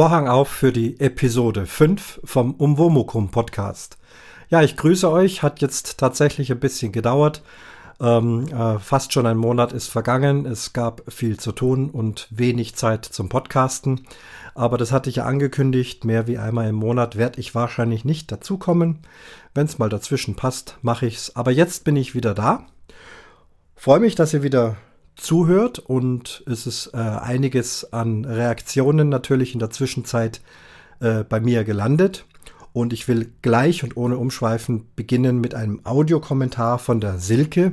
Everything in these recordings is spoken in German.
Vorhang auf für die Episode 5 vom Umwomukum Podcast. Ja, ich grüße euch. Hat jetzt tatsächlich ein bisschen gedauert. Ähm, äh, fast schon ein Monat ist vergangen. Es gab viel zu tun und wenig Zeit zum Podcasten. Aber das hatte ich ja angekündigt. Mehr wie einmal im Monat werde ich wahrscheinlich nicht dazukommen. Wenn es mal dazwischen passt, mache ich's. Aber jetzt bin ich wieder da. Freue mich, dass ihr wieder zuhört und es ist äh, einiges an Reaktionen natürlich in der Zwischenzeit äh, bei mir gelandet. Und ich will gleich und ohne Umschweifen beginnen mit einem Audiokommentar von der Silke.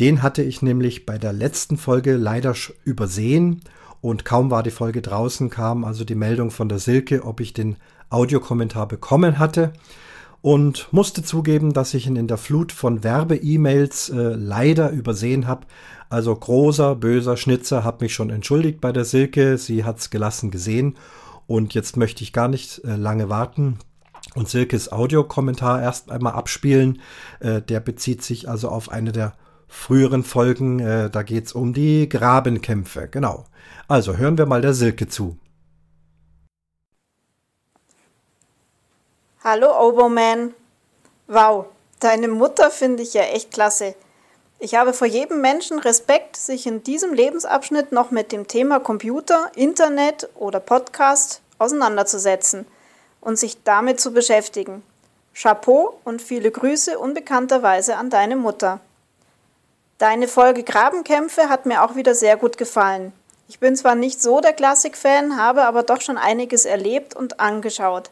Den hatte ich nämlich bei der letzten Folge leider übersehen und kaum war die Folge draußen, kam also die Meldung von der Silke, ob ich den Audiokommentar bekommen hatte und musste zugeben, dass ich ihn in der Flut von Werbe-E-Mails äh, leider übersehen habe. Also großer, böser Schnitzer hat mich schon entschuldigt bei der Silke. Sie hat es gelassen gesehen. Und jetzt möchte ich gar nicht äh, lange warten und Silkes Audiokommentar erst einmal abspielen. Äh, der bezieht sich also auf eine der früheren Folgen. Äh, da geht es um die Grabenkämpfe. Genau. Also hören wir mal der Silke zu. Hallo Oboman. Wow, deine Mutter finde ich ja echt klasse. Ich habe vor jedem Menschen Respekt, sich in diesem Lebensabschnitt noch mit dem Thema Computer, Internet oder Podcast auseinanderzusetzen und sich damit zu beschäftigen. Chapeau und viele Grüße unbekannterweise an deine Mutter. Deine Folge Grabenkämpfe hat mir auch wieder sehr gut gefallen. Ich bin zwar nicht so der Klassik-Fan, habe aber doch schon einiges erlebt und angeschaut.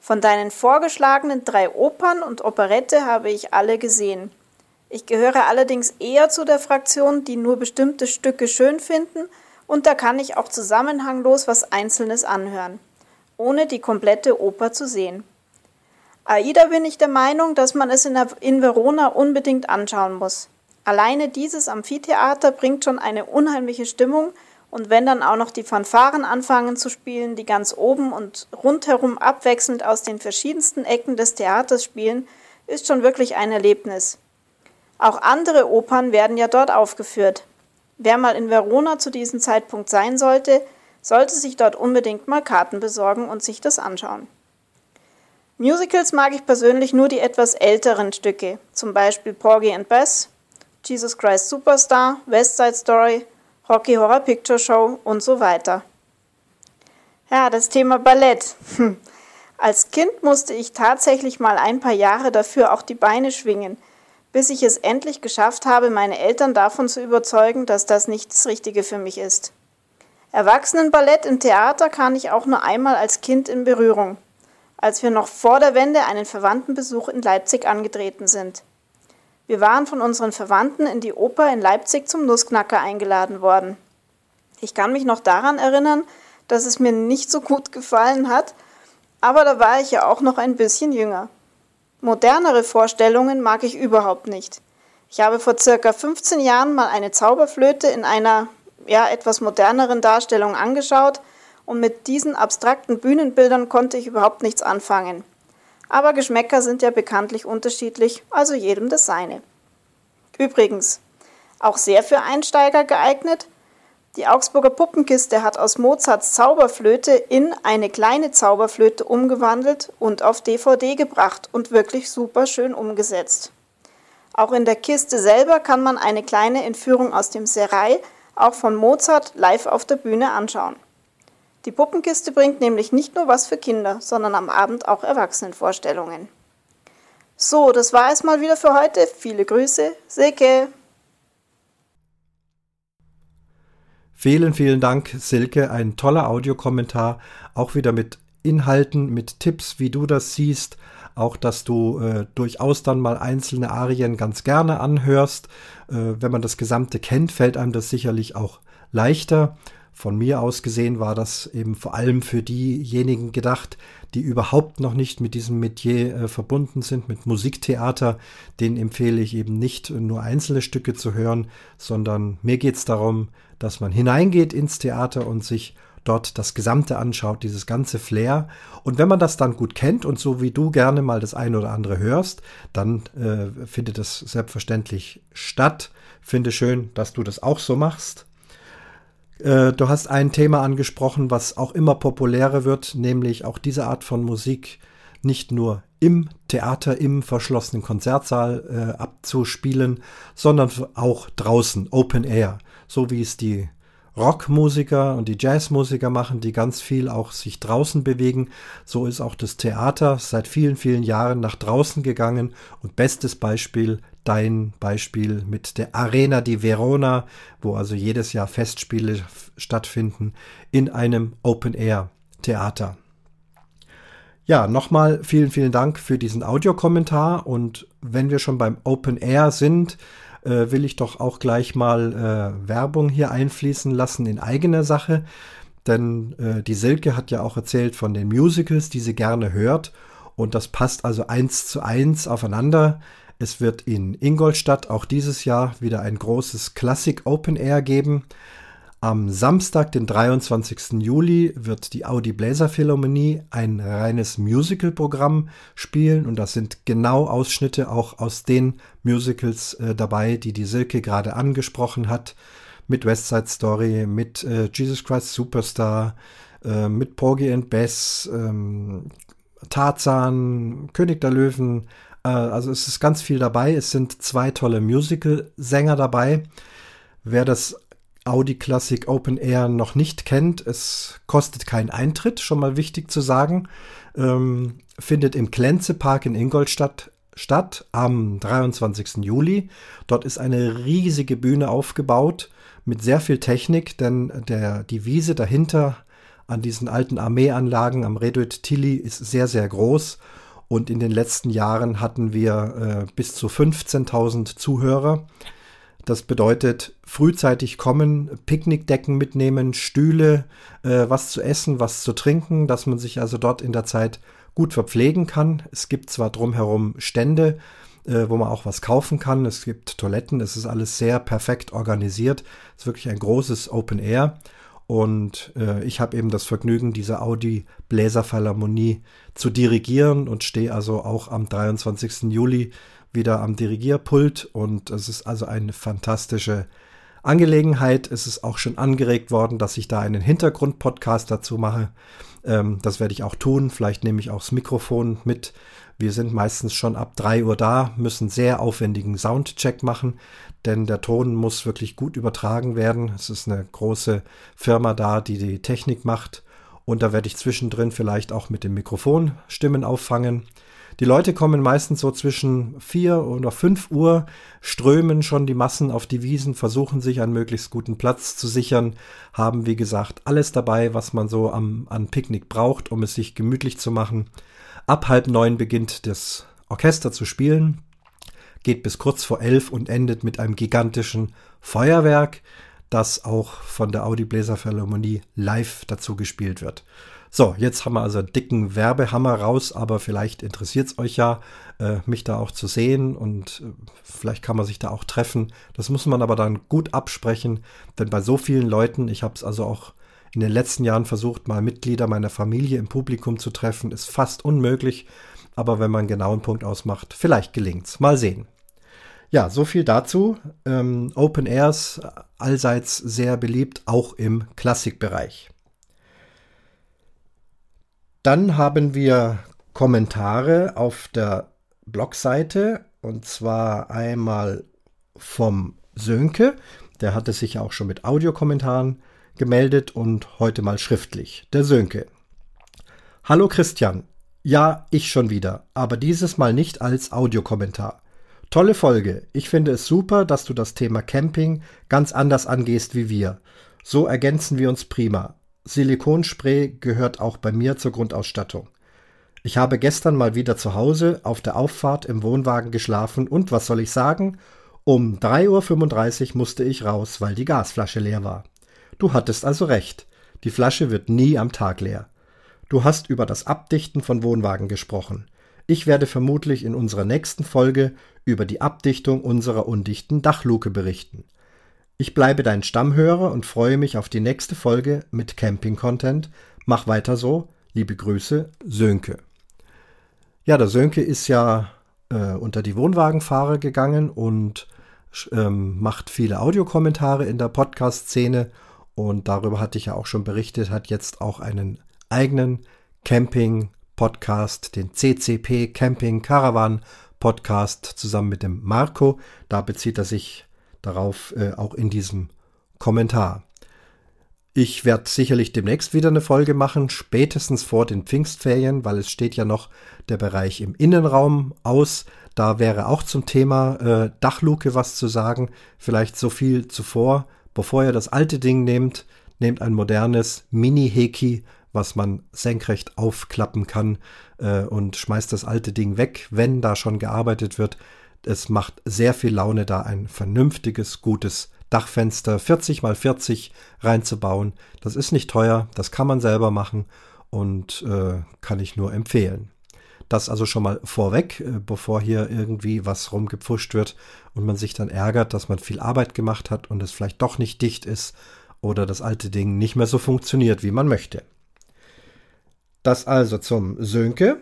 Von deinen vorgeschlagenen drei Opern und Operette habe ich alle gesehen. Ich gehöre allerdings eher zu der Fraktion, die nur bestimmte Stücke schön finden, und da kann ich auch zusammenhanglos was Einzelnes anhören, ohne die komplette Oper zu sehen. Aida bin ich der Meinung, dass man es in, in Verona unbedingt anschauen muss. Alleine dieses Amphitheater bringt schon eine unheimliche Stimmung und wenn dann auch noch die Fanfaren anfangen zu spielen, die ganz oben und rundherum abwechselnd aus den verschiedensten Ecken des Theaters spielen, ist schon wirklich ein Erlebnis. Auch andere Opern werden ja dort aufgeführt. Wer mal in Verona zu diesem Zeitpunkt sein sollte, sollte sich dort unbedingt mal Karten besorgen und sich das anschauen. Musicals mag ich persönlich nur die etwas älteren Stücke, zum Beispiel Porgy and Bess, Jesus Christ Superstar, West Side Story Rocky Horror Picture Show und so weiter. Ja, das Thema Ballett. Hm. Als Kind musste ich tatsächlich mal ein paar Jahre dafür auch die Beine schwingen, bis ich es endlich geschafft habe, meine Eltern davon zu überzeugen, dass das nicht das Richtige für mich ist. Erwachsenenballett im Theater kam ich auch nur einmal als Kind in Berührung, als wir noch vor der Wende einen Verwandtenbesuch in Leipzig angetreten sind. Wir waren von unseren Verwandten in die Oper in Leipzig zum Nussknacker eingeladen worden. Ich kann mich noch daran erinnern, dass es mir nicht so gut gefallen hat, aber da war ich ja auch noch ein bisschen jünger. Modernere Vorstellungen mag ich überhaupt nicht. Ich habe vor circa 15 Jahren mal eine Zauberflöte in einer ja, etwas moderneren Darstellung angeschaut und mit diesen abstrakten Bühnenbildern konnte ich überhaupt nichts anfangen. Aber Geschmäcker sind ja bekanntlich unterschiedlich, also jedem das seine. Übrigens, auch sehr für Einsteiger geeignet, die Augsburger Puppenkiste hat aus Mozarts Zauberflöte in eine kleine Zauberflöte umgewandelt und auf DVD gebracht und wirklich super schön umgesetzt. Auch in der Kiste selber kann man eine kleine Entführung aus dem Serai, auch von Mozart, live auf der Bühne anschauen. Die Puppenkiste bringt nämlich nicht nur was für Kinder, sondern am Abend auch Erwachsenenvorstellungen. So, das war es mal wieder für heute. Viele Grüße, Silke. Vielen, vielen Dank, Silke. Ein toller Audiokommentar, auch wieder mit Inhalten, mit Tipps, wie du das siehst. Auch, dass du äh, durchaus dann mal einzelne Arien ganz gerne anhörst. Äh, wenn man das Gesamte kennt, fällt einem das sicherlich auch leichter. Von mir aus gesehen war das eben vor allem für diejenigen gedacht, die überhaupt noch nicht mit diesem Metier äh, verbunden sind, mit Musiktheater. Den empfehle ich eben nicht nur einzelne Stücke zu hören, sondern mir geht es darum, dass man hineingeht ins Theater und sich dort das Gesamte anschaut, dieses ganze Flair. Und wenn man das dann gut kennt und so wie du gerne mal das eine oder andere hörst, dann äh, findet es selbstverständlich statt. Finde schön, dass du das auch so machst. Äh, du hast ein Thema angesprochen, was auch immer populärer wird, nämlich auch diese Art von Musik nicht nur im Theater, im verschlossenen Konzertsaal äh, abzuspielen, sondern auch draußen, Open Air, so wie es die Rockmusiker und die Jazzmusiker machen, die ganz viel auch sich draußen bewegen. So ist auch das Theater seit vielen, vielen Jahren nach draußen gegangen. Und bestes Beispiel, dein Beispiel mit der Arena di Verona, wo also jedes Jahr Festspiele stattfinden in einem Open-Air-Theater. Ja, nochmal vielen, vielen Dank für diesen Audiokommentar. Und wenn wir schon beim Open Air sind, äh, will ich doch auch gleich mal äh, Werbung hier einfließen lassen in eigener Sache. Denn äh, die Silke hat ja auch erzählt von den Musicals, die sie gerne hört. Und das passt also eins zu eins aufeinander. Es wird in Ingolstadt auch dieses Jahr wieder ein großes Classic Open Air geben. Am Samstag, den 23. Juli, wird die Audi Bläser Philharmonie ein reines Musical-Programm spielen und das sind genau Ausschnitte auch aus den Musicals äh, dabei, die die Silke gerade angesprochen hat, mit West Side Story, mit äh, Jesus Christ Superstar, äh, mit Porgy and Bess, ähm, Tarzan, König der Löwen. Äh, also es ist ganz viel dabei. Es sind zwei tolle Musical-Sänger dabei. Wer das Audi Classic Open Air noch nicht kennt, es kostet keinen Eintritt, schon mal wichtig zu sagen. Ähm, findet im Klenze Park in Ingolstadt statt am 23. Juli. Dort ist eine riesige Bühne aufgebaut mit sehr viel Technik, denn der, die Wiese dahinter an diesen alten Armeeanlagen am Reduit Tilly ist sehr, sehr groß. Und in den letzten Jahren hatten wir äh, bis zu 15.000 Zuhörer. Das bedeutet, frühzeitig kommen, Picknickdecken mitnehmen, Stühle, äh, was zu essen, was zu trinken, dass man sich also dort in der Zeit gut verpflegen kann. Es gibt zwar drumherum Stände, äh, wo man auch was kaufen kann. Es gibt Toiletten, es ist alles sehr perfekt organisiert. Es ist wirklich ein großes Open Air. Und äh, ich habe eben das Vergnügen, diese Audi Bläserphilharmonie zu dirigieren und stehe also auch am 23. Juli wieder am Dirigierpult und es ist also eine fantastische Angelegenheit. Es ist auch schon angeregt worden, dass ich da einen Hintergrund-Podcast dazu mache. Ähm, das werde ich auch tun. Vielleicht nehme ich auch das Mikrofon mit. Wir sind meistens schon ab 3 Uhr da, müssen sehr aufwendigen Soundcheck machen, denn der Ton muss wirklich gut übertragen werden. Es ist eine große Firma da, die die Technik macht. Und da werde ich zwischendrin vielleicht auch mit dem Mikrofon Stimmen auffangen. Die Leute kommen meistens so zwischen 4 oder 5 Uhr, strömen schon die Massen auf die Wiesen, versuchen sich einen möglichst guten Platz zu sichern, haben wie gesagt alles dabei, was man so am, an Picknick braucht, um es sich gemütlich zu machen. Ab halb neun beginnt das Orchester zu spielen, geht bis kurz vor elf und endet mit einem gigantischen Feuerwerk, das auch von der Audi Bläser Philharmonie live dazu gespielt wird. So, jetzt haben wir also einen dicken Werbehammer raus, aber vielleicht interessiert es euch ja, äh, mich da auch zu sehen und äh, vielleicht kann man sich da auch treffen. Das muss man aber dann gut absprechen, denn bei so vielen Leuten, ich habe es also auch in den letzten Jahren versucht, mal Mitglieder meiner Familie im Publikum zu treffen, ist fast unmöglich, aber wenn man einen genauen Punkt ausmacht, vielleicht gelingt's. Mal sehen. Ja, so viel dazu. Ähm, Open Airs allseits sehr beliebt, auch im Klassikbereich. Dann haben wir Kommentare auf der Blogseite und zwar einmal vom Sönke, der hatte sich auch schon mit Audiokommentaren gemeldet und heute mal schriftlich. Der Sönke. Hallo Christian. Ja, ich schon wieder, aber dieses Mal nicht als Audiokommentar. Tolle Folge. Ich finde es super, dass du das Thema Camping ganz anders angehst wie wir. So ergänzen wir uns prima. Silikonspray gehört auch bei mir zur Grundausstattung. Ich habe gestern mal wieder zu Hause auf der Auffahrt im Wohnwagen geschlafen und was soll ich sagen? Um 3.35 Uhr musste ich raus, weil die Gasflasche leer war. Du hattest also recht. Die Flasche wird nie am Tag leer. Du hast über das Abdichten von Wohnwagen gesprochen. Ich werde vermutlich in unserer nächsten Folge über die Abdichtung unserer undichten Dachluke berichten. Ich bleibe dein Stammhörer und freue mich auf die nächste Folge mit Camping-Content. Mach weiter so. Liebe Grüße, Sönke. Ja, der Sönke ist ja äh, unter die Wohnwagenfahrer gegangen und ähm, macht viele Audiokommentare in der Podcast-Szene. und darüber hatte ich ja auch schon berichtet, hat jetzt auch einen eigenen Camping-Podcast, den CCP Camping Caravan Podcast zusammen mit dem Marco. Da bezieht er sich darauf äh, auch in diesem Kommentar. Ich werde sicherlich demnächst wieder eine Folge machen, spätestens vor den Pfingstferien, weil es steht ja noch der Bereich im Innenraum aus. Da wäre auch zum Thema äh, Dachluke was zu sagen. Vielleicht so viel zuvor. Bevor ihr das alte Ding nehmt, nehmt ein modernes Mini-Heki, was man senkrecht aufklappen kann äh, und schmeißt das alte Ding weg, wenn da schon gearbeitet wird. Es macht sehr viel Laune, da ein vernünftiges, gutes Dachfenster 40 mal 40 reinzubauen. Das ist nicht teuer, das kann man selber machen und äh, kann ich nur empfehlen. Das also schon mal vorweg, äh, bevor hier irgendwie was rumgepfuscht wird und man sich dann ärgert, dass man viel Arbeit gemacht hat und es vielleicht doch nicht dicht ist oder das alte Ding nicht mehr so funktioniert, wie man möchte. Das also zum Sönke.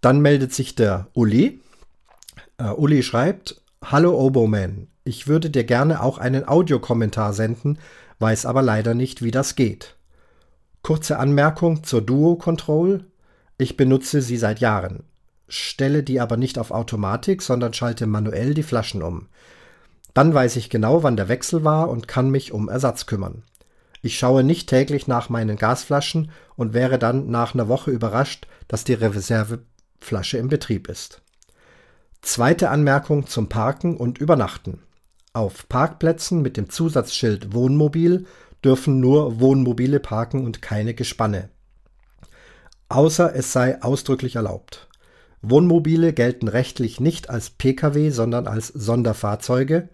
Dann meldet sich der Uli. Uh, Uli schreibt, Hallo Oboman, ich würde dir gerne auch einen Audiokommentar senden, weiß aber leider nicht, wie das geht. Kurze Anmerkung zur Duo Control. Ich benutze sie seit Jahren, stelle die aber nicht auf Automatik, sondern schalte manuell die Flaschen um. Dann weiß ich genau, wann der Wechsel war und kann mich um Ersatz kümmern. Ich schaue nicht täglich nach meinen Gasflaschen und wäre dann nach einer Woche überrascht, dass die Reserveflasche im Betrieb ist. Zweite Anmerkung zum Parken und Übernachten. Auf Parkplätzen mit dem Zusatzschild Wohnmobil dürfen nur Wohnmobile parken und keine Gespanne. Außer es sei ausdrücklich erlaubt. Wohnmobile gelten rechtlich nicht als Pkw, sondern als Sonderfahrzeuge.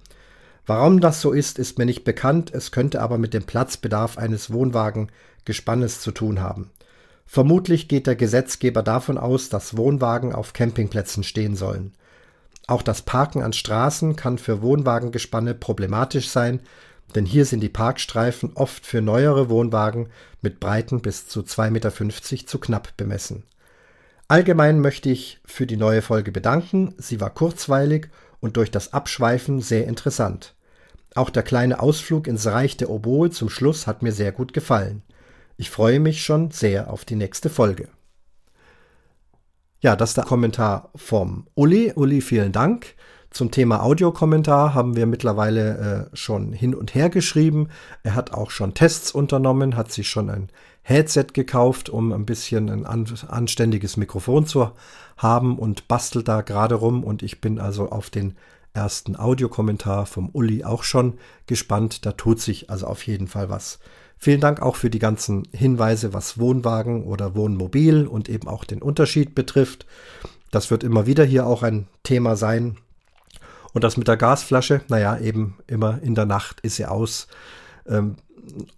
Warum das so ist, ist mir nicht bekannt, es könnte aber mit dem Platzbedarf eines Wohnwagengespannes zu tun haben. Vermutlich geht der Gesetzgeber davon aus, dass Wohnwagen auf Campingplätzen stehen sollen. Auch das Parken an Straßen kann für Wohnwagengespanne problematisch sein, denn hier sind die Parkstreifen oft für neuere Wohnwagen mit Breiten bis zu 2,50 Meter zu knapp bemessen. Allgemein möchte ich für die neue Folge bedanken. Sie war kurzweilig und durch das Abschweifen sehr interessant. Auch der kleine Ausflug ins Reich der Oboe zum Schluss hat mir sehr gut gefallen. Ich freue mich schon sehr auf die nächste Folge. Ja, das ist der Kommentar vom Uli. Uli, vielen Dank. Zum Thema Audiokommentar haben wir mittlerweile äh, schon hin und her geschrieben. Er hat auch schon Tests unternommen, hat sich schon ein Headset gekauft, um ein bisschen ein an, anständiges Mikrofon zu haben und bastelt da gerade rum. Und ich bin also auf den ersten Audiokommentar vom Uli auch schon gespannt. Da tut sich also auf jeden Fall was. Vielen Dank auch für die ganzen Hinweise, was Wohnwagen oder Wohnmobil und eben auch den Unterschied betrifft. Das wird immer wieder hier auch ein Thema sein. Und das mit der Gasflasche, naja, eben immer in der Nacht ist sie aus. Ähm,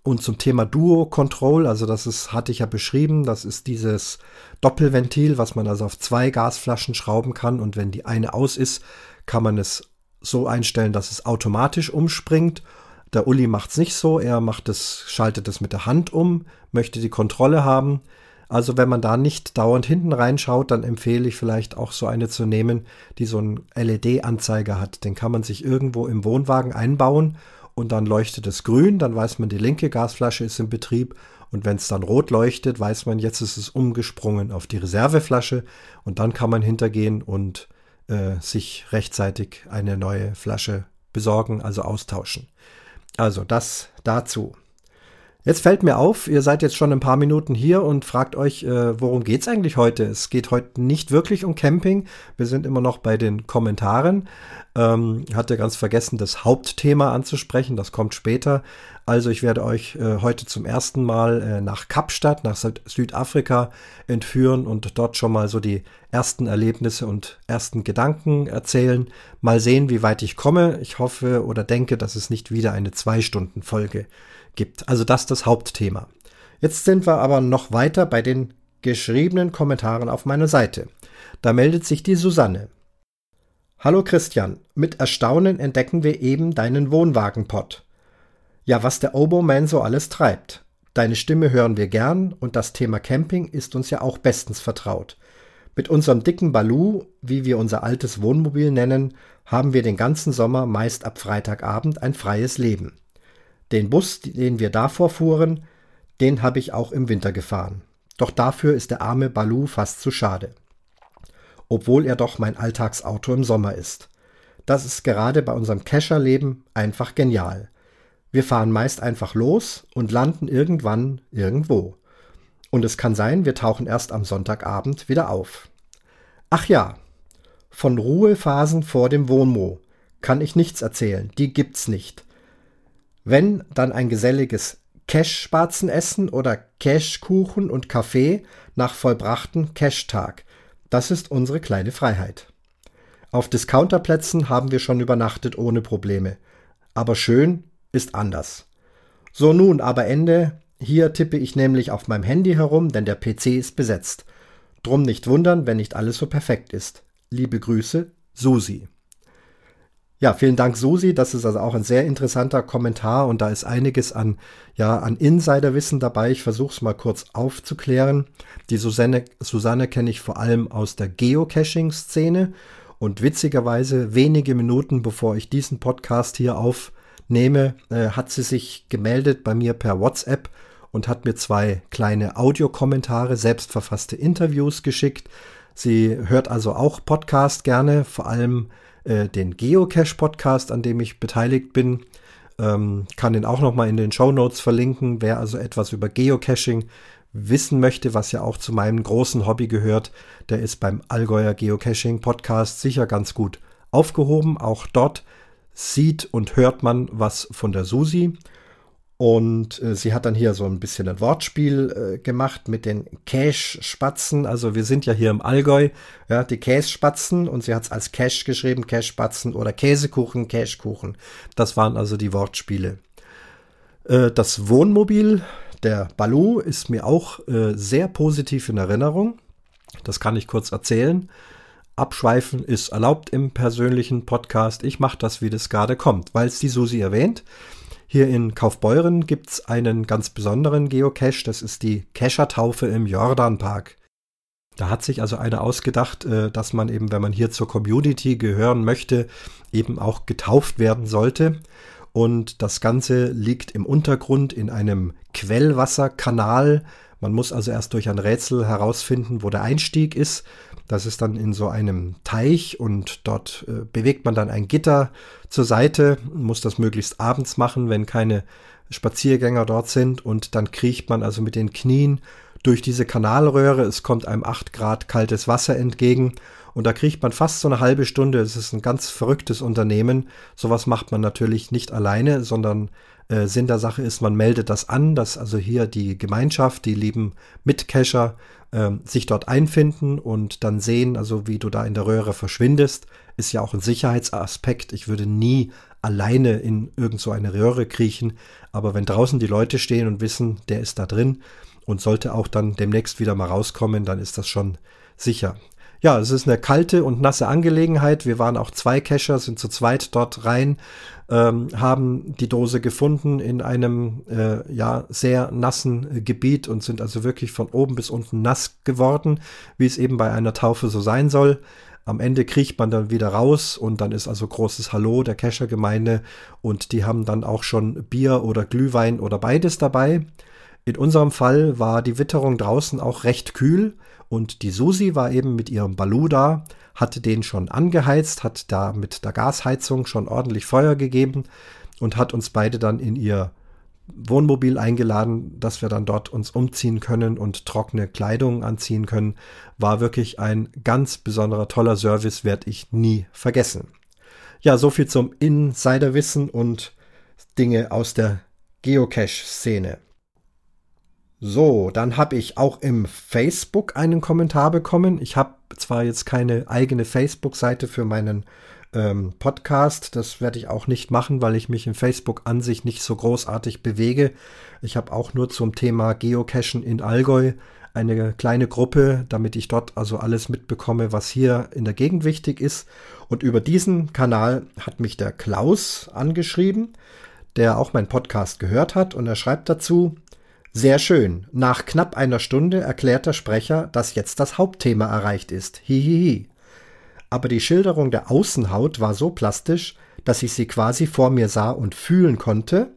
und zum Thema Duo Control, also das ist, hatte ich ja beschrieben, das ist dieses Doppelventil, was man also auf zwei Gasflaschen schrauben kann. Und wenn die eine aus ist, kann man es so einstellen, dass es automatisch umspringt der Uli macht es nicht so, er macht es, schaltet es mit der Hand um, möchte die Kontrolle haben. Also wenn man da nicht dauernd hinten reinschaut, dann empfehle ich vielleicht auch so eine zu nehmen, die so einen LED-Anzeiger hat. Den kann man sich irgendwo im Wohnwagen einbauen und dann leuchtet es grün, dann weiß man, die linke Gasflasche ist in Betrieb und wenn es dann rot leuchtet, weiß man, jetzt ist es umgesprungen auf die Reserveflasche und dann kann man hintergehen und äh, sich rechtzeitig eine neue Flasche besorgen, also austauschen. Also das dazu. Jetzt fällt mir auf, ihr seid jetzt schon ein paar Minuten hier und fragt euch, äh, worum geht's eigentlich heute? Es geht heute nicht wirklich um Camping. Wir sind immer noch bei den Kommentaren. Ähm, hatte ganz vergessen, das Hauptthema anzusprechen. Das kommt später. Also ich werde euch äh, heute zum ersten Mal äh, nach Kapstadt, nach Süd Südafrika entführen und dort schon mal so die ersten Erlebnisse und ersten Gedanken erzählen. Mal sehen, wie weit ich komme. Ich hoffe oder denke, dass es nicht wieder eine Zwei-Stunden-Folge gibt. Also das das Hauptthema. Jetzt sind wir aber noch weiter bei den geschriebenen Kommentaren auf meiner Seite. Da meldet sich die Susanne. Hallo Christian, mit Erstaunen entdecken wir eben deinen Wohnwagenpott. Ja, was der Oboman so alles treibt. Deine Stimme hören wir gern und das Thema Camping ist uns ja auch bestens vertraut. Mit unserem dicken Balu, wie wir unser altes Wohnmobil nennen, haben wir den ganzen Sommer meist ab Freitagabend ein freies Leben. Den Bus, den wir davor fuhren, den habe ich auch im Winter gefahren. Doch dafür ist der arme Balu fast zu schade. Obwohl er doch mein Alltagsauto im Sommer ist. Das ist gerade bei unserem Kescherleben einfach genial. Wir fahren meist einfach los und landen irgendwann irgendwo. Und es kann sein, wir tauchen erst am Sonntagabend wieder auf. Ach ja, von Ruhephasen vor dem Wohnmo kann ich nichts erzählen, die gibt's nicht. Wenn, dann ein geselliges Cash-Sparzenessen oder Cash-Kuchen und Kaffee nach vollbrachten Cash-Tag. Das ist unsere kleine Freiheit. Auf Discounterplätzen haben wir schon übernachtet ohne Probleme. Aber schön ist anders. So nun aber Ende. Hier tippe ich nämlich auf meinem Handy herum, denn der PC ist besetzt. Drum nicht wundern, wenn nicht alles so perfekt ist. Liebe Grüße, Susi. Ja, vielen Dank, Susi. Das ist also auch ein sehr interessanter Kommentar und da ist einiges an, ja, an Insiderwissen dabei. Ich versuche es mal kurz aufzuklären. Die Susanne, Susanne kenne ich vor allem aus der Geocaching-Szene und witzigerweise wenige Minuten bevor ich diesen Podcast hier aufnehme, äh, hat sie sich gemeldet bei mir per WhatsApp und hat mir zwei kleine Audiokommentare, selbstverfasste Interviews geschickt. Sie hört also auch Podcast gerne, vor allem äh, den Geocache-Podcast, an dem ich beteiligt bin. Ähm, kann den auch nochmal in den Show Notes verlinken. Wer also etwas über Geocaching wissen möchte, was ja auch zu meinem großen Hobby gehört, der ist beim Allgäuer Geocaching Podcast sicher ganz gut aufgehoben. Auch dort sieht und hört man was von der Susi. Und äh, sie hat dann hier so ein bisschen ein Wortspiel äh, gemacht mit den Cash-Spatzen. Also wir sind ja hier im Allgäu, ja, die Kässpatzen und sie hat es als Cash geschrieben, Cash-Spatzen oder Käsekuchen, Cashkuchen. Das waren also die Wortspiele. Äh, das Wohnmobil, der Balu, ist mir auch äh, sehr positiv in Erinnerung. Das kann ich kurz erzählen. Abschweifen ist erlaubt im persönlichen Podcast. Ich mache das, wie das gerade kommt, weil es die Susi erwähnt. Hier in Kaufbeuren gibt es einen ganz besonderen Geocache, das ist die Keschertaufe im Jordanpark. Da hat sich also einer ausgedacht, äh, dass man eben, wenn man hier zur Community gehören möchte, eben auch getauft werden sollte. Und das Ganze liegt im Untergrund in einem Quellwasserkanal. Man muss also erst durch ein Rätsel herausfinden, wo der Einstieg ist. Das ist dann in so einem Teich und dort äh, bewegt man dann ein Gitter zur Seite, muss das möglichst abends machen, wenn keine Spaziergänger dort sind und dann kriecht man also mit den Knien durch diese Kanalröhre. Es kommt einem 8 Grad kaltes Wasser entgegen und da kriegt man fast so eine halbe Stunde. Es ist ein ganz verrücktes Unternehmen. Sowas macht man natürlich nicht alleine, sondern äh, Sinn der Sache ist, man meldet das an, dass also hier die Gemeinschaft, die lieben Mitcacher, äh, sich dort einfinden und dann sehen, also wie du da in der Röhre verschwindest, ist ja auch ein Sicherheitsaspekt. Ich würde nie alleine in irgend so eine Röhre kriechen, aber wenn draußen die Leute stehen und wissen, der ist da drin und sollte auch dann demnächst wieder mal rauskommen, dann ist das schon sicher. Ja, es ist eine kalte und nasse Angelegenheit. Wir waren auch zwei Cacher, sind zu zweit dort rein, ähm, haben die Dose gefunden in einem äh, ja sehr nassen Gebiet und sind also wirklich von oben bis unten nass geworden, wie es eben bei einer Taufe so sein soll. Am Ende kriecht man dann wieder raus und dann ist also großes Hallo der Keschergemeinde und die haben dann auch schon Bier oder Glühwein oder beides dabei. In unserem Fall war die Witterung draußen auch recht kühl und die Susi war eben mit ihrem Balu da, hatte den schon angeheizt, hat da mit der Gasheizung schon ordentlich Feuer gegeben und hat uns beide dann in ihr Wohnmobil eingeladen, dass wir dann dort uns umziehen können und trockene Kleidung anziehen können. War wirklich ein ganz besonderer toller Service, werde ich nie vergessen. Ja, so viel zum Insiderwissen und Dinge aus der Geocache-Szene. So, dann habe ich auch im Facebook einen Kommentar bekommen. Ich habe zwar jetzt keine eigene Facebook-Seite für meinen ähm, Podcast, das werde ich auch nicht machen, weil ich mich in Facebook an sich nicht so großartig bewege. Ich habe auch nur zum Thema Geocachen in Allgäu eine kleine Gruppe, damit ich dort also alles mitbekomme, was hier in der Gegend wichtig ist. Und über diesen Kanal hat mich der Klaus angeschrieben, der auch meinen Podcast gehört hat und er schreibt dazu, sehr schön. Nach knapp einer Stunde erklärt der Sprecher, dass jetzt das Hauptthema erreicht ist. Hihihi. Aber die Schilderung der Außenhaut war so plastisch, dass ich sie quasi vor mir sah und fühlen konnte.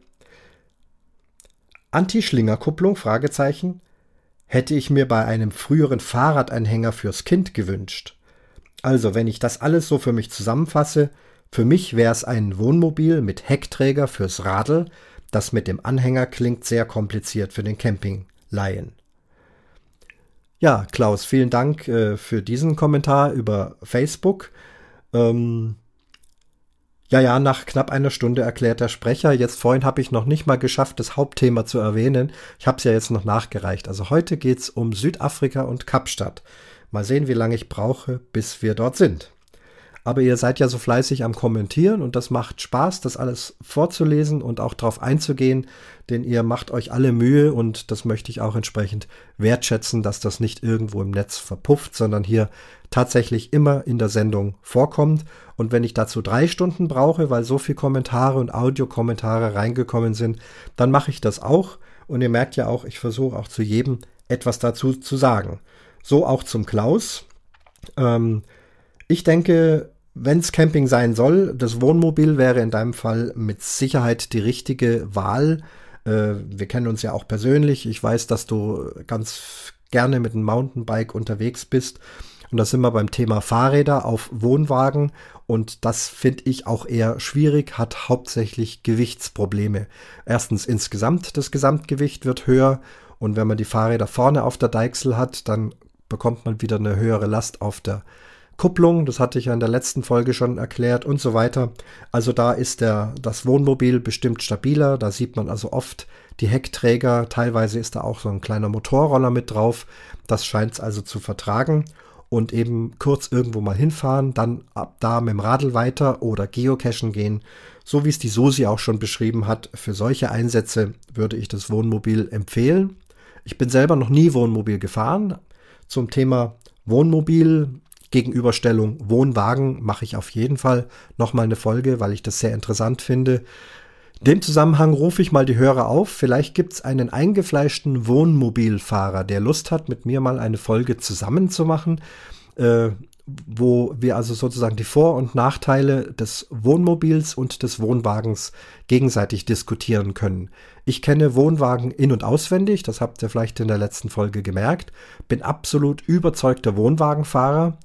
Anti-Schlingerkupplung? Fragezeichen. Hätte ich mir bei einem früheren Fahrradanhänger fürs Kind gewünscht. Also, wenn ich das alles so für mich zusammenfasse, für mich wäre es ein Wohnmobil mit Heckträger fürs Radl. Das mit dem Anhänger klingt sehr kompliziert für den Campinglaien. Ja, Klaus, vielen Dank äh, für diesen Kommentar über Facebook. Ähm, ja, ja, nach knapp einer Stunde erklärt der Sprecher. Jetzt vorhin habe ich noch nicht mal geschafft, das Hauptthema zu erwähnen. Ich habe es ja jetzt noch nachgereicht. Also heute geht es um Südafrika und Kapstadt. Mal sehen, wie lange ich brauche, bis wir dort sind. Aber ihr seid ja so fleißig am Kommentieren und das macht Spaß, das alles vorzulesen und auch darauf einzugehen, denn ihr macht euch alle Mühe und das möchte ich auch entsprechend wertschätzen, dass das nicht irgendwo im Netz verpufft, sondern hier tatsächlich immer in der Sendung vorkommt. Und wenn ich dazu drei Stunden brauche, weil so viele Kommentare und Audiokommentare reingekommen sind, dann mache ich das auch. Und ihr merkt ja auch, ich versuche auch zu jedem etwas dazu zu sagen. So auch zum Klaus. Ähm, ich denke, wenn es Camping sein soll, das Wohnmobil wäre in deinem Fall mit Sicherheit die richtige Wahl. Äh, wir kennen uns ja auch persönlich. Ich weiß, dass du ganz gerne mit einem Mountainbike unterwegs bist. Und da sind wir beim Thema Fahrräder auf Wohnwagen. Und das finde ich auch eher schwierig, hat hauptsächlich Gewichtsprobleme. Erstens insgesamt, das Gesamtgewicht wird höher. Und wenn man die Fahrräder vorne auf der Deichsel hat, dann bekommt man wieder eine höhere Last auf der Kupplung, das hatte ich ja in der letzten Folge schon erklärt und so weiter. Also da ist der, das Wohnmobil bestimmt stabiler, da sieht man also oft die Heckträger, teilweise ist da auch so ein kleiner Motorroller mit drauf, das scheint es also zu vertragen und eben kurz irgendwo mal hinfahren, dann ab da mit dem Radl weiter oder geocachen gehen. So wie es die Susi auch schon beschrieben hat, für solche Einsätze würde ich das Wohnmobil empfehlen. Ich bin selber noch nie Wohnmobil gefahren. Zum Thema Wohnmobil Gegenüberstellung Wohnwagen mache ich auf jeden Fall nochmal eine Folge, weil ich das sehr interessant finde. In dem Zusammenhang rufe ich mal die Hörer auf. Vielleicht gibt es einen eingefleischten Wohnmobilfahrer, der Lust hat, mit mir mal eine Folge zusammen zu machen, äh, wo wir also sozusagen die Vor- und Nachteile des Wohnmobils und des Wohnwagens gegenseitig diskutieren können. Ich kenne Wohnwagen in und auswendig, das habt ihr vielleicht in der letzten Folge gemerkt, bin absolut überzeugter Wohnwagenfahrer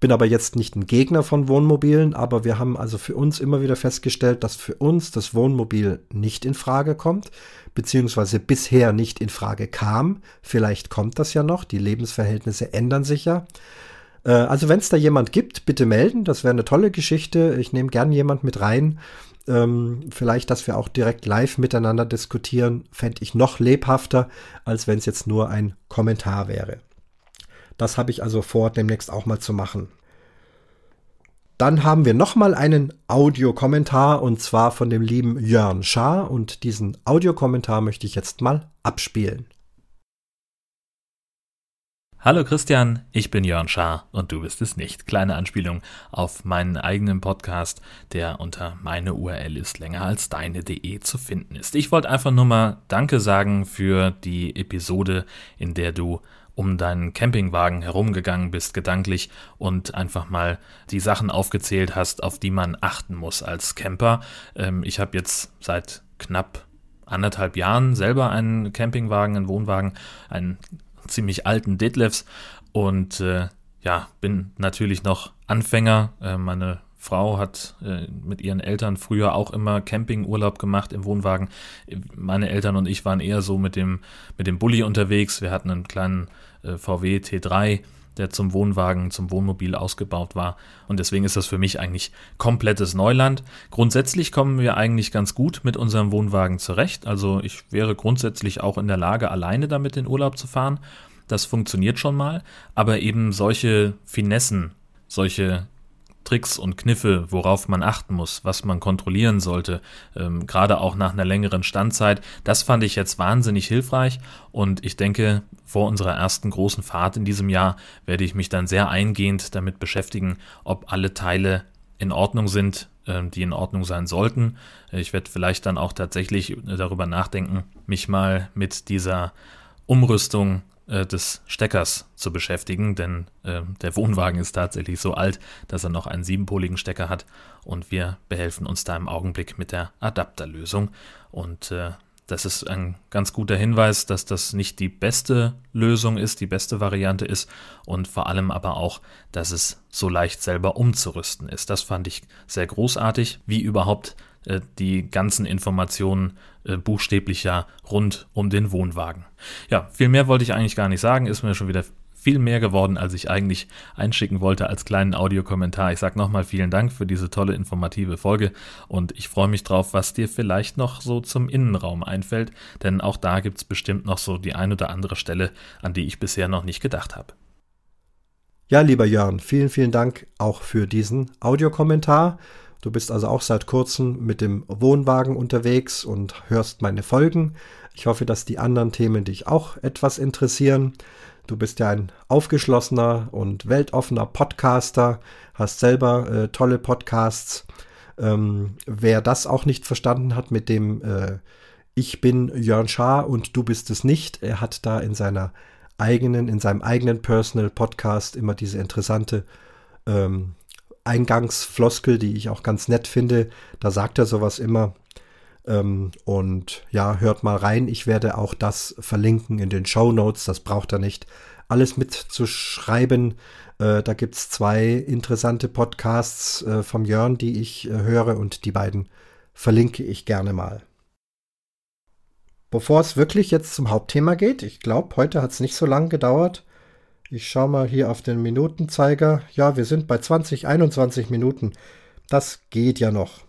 bin aber jetzt nicht ein Gegner von Wohnmobilen, aber wir haben also für uns immer wieder festgestellt, dass für uns das Wohnmobil nicht in Frage kommt, beziehungsweise bisher nicht in Frage kam. Vielleicht kommt das ja noch, die Lebensverhältnisse ändern sich ja. Äh, also wenn es da jemand gibt, bitte melden, das wäre eine tolle Geschichte. Ich nehme gern jemand mit rein. Ähm, vielleicht, dass wir auch direkt live miteinander diskutieren, fände ich noch lebhafter, als wenn es jetzt nur ein Kommentar wäre. Das habe ich also vor, demnächst auch mal zu machen. Dann haben wir nochmal einen Audiokommentar und zwar von dem lieben Jörn Schaar und diesen Audiokommentar möchte ich jetzt mal abspielen. Hallo Christian, ich bin Jörn Schaar und du bist es nicht. Kleine Anspielung auf meinen eigenen Podcast, der unter meine URL ist länger als deine.de zu finden ist. Ich wollte einfach nur mal Danke sagen für die Episode, in der du um deinen Campingwagen herumgegangen bist, gedanklich, und einfach mal die Sachen aufgezählt hast, auf die man achten muss als Camper. Ähm, ich habe jetzt seit knapp anderthalb Jahren selber einen Campingwagen, einen Wohnwagen, einen ziemlich alten Detlefs und äh, ja, bin natürlich noch Anfänger. Äh, meine Frau hat äh, mit ihren Eltern früher auch immer Campingurlaub gemacht im Wohnwagen. Meine Eltern und ich waren eher so mit dem, mit dem Bulli unterwegs. Wir hatten einen kleinen VW T3, der zum Wohnwagen, zum Wohnmobil ausgebaut war. Und deswegen ist das für mich eigentlich komplettes Neuland. Grundsätzlich kommen wir eigentlich ganz gut mit unserem Wohnwagen zurecht. Also ich wäre grundsätzlich auch in der Lage, alleine damit in Urlaub zu fahren. Das funktioniert schon mal. Aber eben solche Finessen, solche Tricks und Kniffe, worauf man achten muss, was man kontrollieren sollte, ähm, gerade auch nach einer längeren Standzeit. Das fand ich jetzt wahnsinnig hilfreich und ich denke, vor unserer ersten großen Fahrt in diesem Jahr werde ich mich dann sehr eingehend damit beschäftigen, ob alle Teile in Ordnung sind, äh, die in Ordnung sein sollten. Ich werde vielleicht dann auch tatsächlich darüber nachdenken, mich mal mit dieser Umrüstung äh, des Steckers zu beschäftigen, denn äh, der Wohnwagen ist tatsächlich so alt, dass er noch einen siebenpoligen Stecker hat und wir behelfen uns da im Augenblick mit der Adapterlösung und äh, das ist ein ganz guter Hinweis, dass das nicht die beste Lösung ist, die beste Variante ist und vor allem aber auch, dass es so leicht selber umzurüsten ist. Das fand ich sehr großartig, wie überhaupt äh, die ganzen Informationen äh, buchstäblich ja rund um den Wohnwagen. Ja, viel mehr wollte ich eigentlich gar nicht sagen, ist mir schon wieder viel mehr geworden, als ich eigentlich einschicken wollte als kleinen Audiokommentar. Ich sage nochmal vielen Dank für diese tolle informative Folge und ich freue mich drauf, was dir vielleicht noch so zum Innenraum einfällt, denn auch da gibt es bestimmt noch so die ein oder andere Stelle, an die ich bisher noch nicht gedacht habe. Ja, lieber Jörn, vielen, vielen Dank auch für diesen Audiokommentar. Du bist also auch seit kurzem mit dem Wohnwagen unterwegs und hörst meine Folgen. Ich hoffe, dass die anderen Themen dich auch etwas interessieren. Du bist ja ein aufgeschlossener und weltoffener Podcaster, hast selber äh, tolle Podcasts. Ähm, wer das auch nicht verstanden hat mit dem äh, Ich bin Jörn Schaar und du bist es nicht, er hat da in seiner eigenen, in seinem eigenen Personal Podcast immer diese interessante ähm, Eingangsfloskel, die ich auch ganz nett finde. Da sagt er sowas immer. Ähm, und ja, hört mal rein. Ich werde auch das verlinken in den Show Notes. Das braucht er nicht alles mitzuschreiben. Äh, da gibt es zwei interessante Podcasts äh, vom Jörn, die ich äh, höre und die beiden verlinke ich gerne mal. Bevor es wirklich jetzt zum Hauptthema geht, ich glaube, heute hat es nicht so lange gedauert. Ich schaue mal hier auf den Minutenzeiger. Ja, wir sind bei 20, 21 Minuten. Das geht ja noch.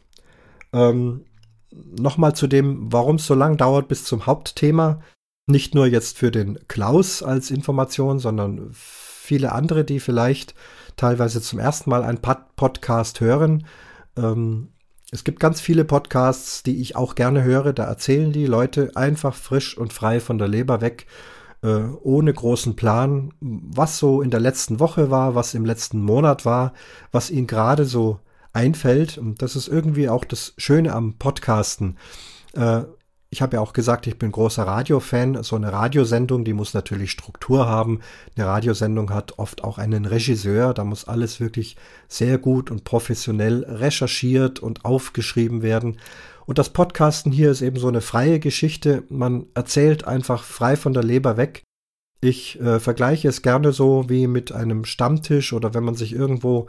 Ähm, Nochmal zu dem, warum es so lang dauert bis zum Hauptthema. Nicht nur jetzt für den Klaus als Information, sondern viele andere, die vielleicht teilweise zum ersten Mal einen Pod Podcast hören. Ähm, es gibt ganz viele Podcasts, die ich auch gerne höre. Da erzählen die Leute einfach frisch und frei von der Leber weg, äh, ohne großen Plan, was so in der letzten Woche war, was im letzten Monat war, was ihnen gerade so einfällt. Und das ist irgendwie auch das Schöne am Podcasten. Äh, ich habe ja auch gesagt, ich bin großer Radiofan. So eine Radiosendung, die muss natürlich Struktur haben. Eine Radiosendung hat oft auch einen Regisseur. Da muss alles wirklich sehr gut und professionell recherchiert und aufgeschrieben werden. Und das Podcasten hier ist eben so eine freie Geschichte. Man erzählt einfach frei von der Leber weg. Ich äh, vergleiche es gerne so wie mit einem Stammtisch oder wenn man sich irgendwo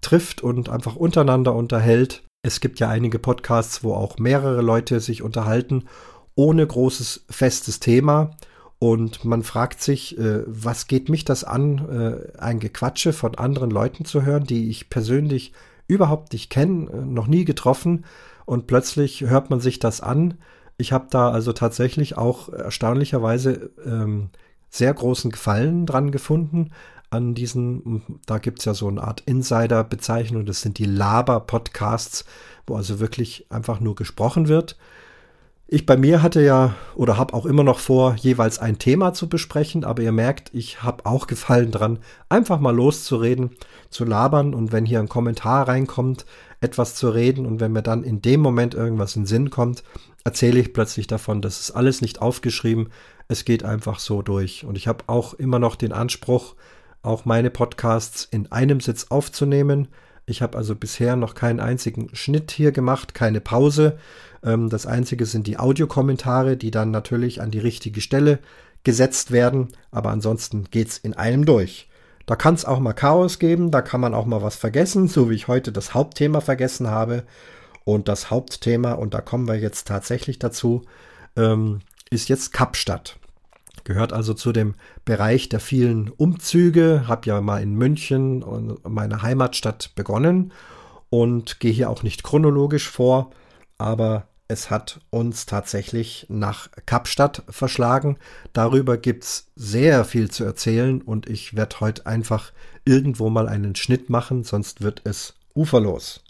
trifft und einfach untereinander unterhält. Es gibt ja einige Podcasts, wo auch mehrere Leute sich unterhalten, ohne großes festes Thema. Und man fragt sich, äh, was geht mich das an, äh, ein Gequatsche von anderen Leuten zu hören, die ich persönlich überhaupt nicht kenne, äh, noch nie getroffen. Und plötzlich hört man sich das an. Ich habe da also tatsächlich auch erstaunlicherweise ähm, sehr großen Gefallen dran gefunden, an diesen, da gibt es ja so eine Art Insider-Bezeichnung, das sind die Laber-Podcasts, wo also wirklich einfach nur gesprochen wird. Ich bei mir hatte ja oder habe auch immer noch vor, jeweils ein Thema zu besprechen, aber ihr merkt, ich habe auch Gefallen dran, einfach mal loszureden, zu labern und wenn hier ein Kommentar reinkommt, etwas zu reden und wenn mir dann in dem Moment irgendwas in den Sinn kommt, erzähle ich plötzlich davon. Das ist alles nicht aufgeschrieben, es geht einfach so durch. Und ich habe auch immer noch den Anspruch, auch meine Podcasts in einem Sitz aufzunehmen. Ich habe also bisher noch keinen einzigen Schnitt hier gemacht, keine Pause. Ähm, das einzige sind die Audiokommentare, die dann natürlich an die richtige Stelle gesetzt werden. Aber ansonsten geht es in einem durch. Da kann es auch mal Chaos geben, da kann man auch mal was vergessen, so wie ich heute das Hauptthema vergessen habe. Und das Hauptthema, und da kommen wir jetzt tatsächlich dazu, ähm, ist jetzt Kapstadt. Gehört also zu dem Bereich der vielen Umzüge. Habe ja mal in München, meine Heimatstadt, begonnen und gehe hier auch nicht chronologisch vor, aber es hat uns tatsächlich nach Kapstadt verschlagen. Darüber gibt es sehr viel zu erzählen und ich werde heute einfach irgendwo mal einen Schnitt machen, sonst wird es uferlos.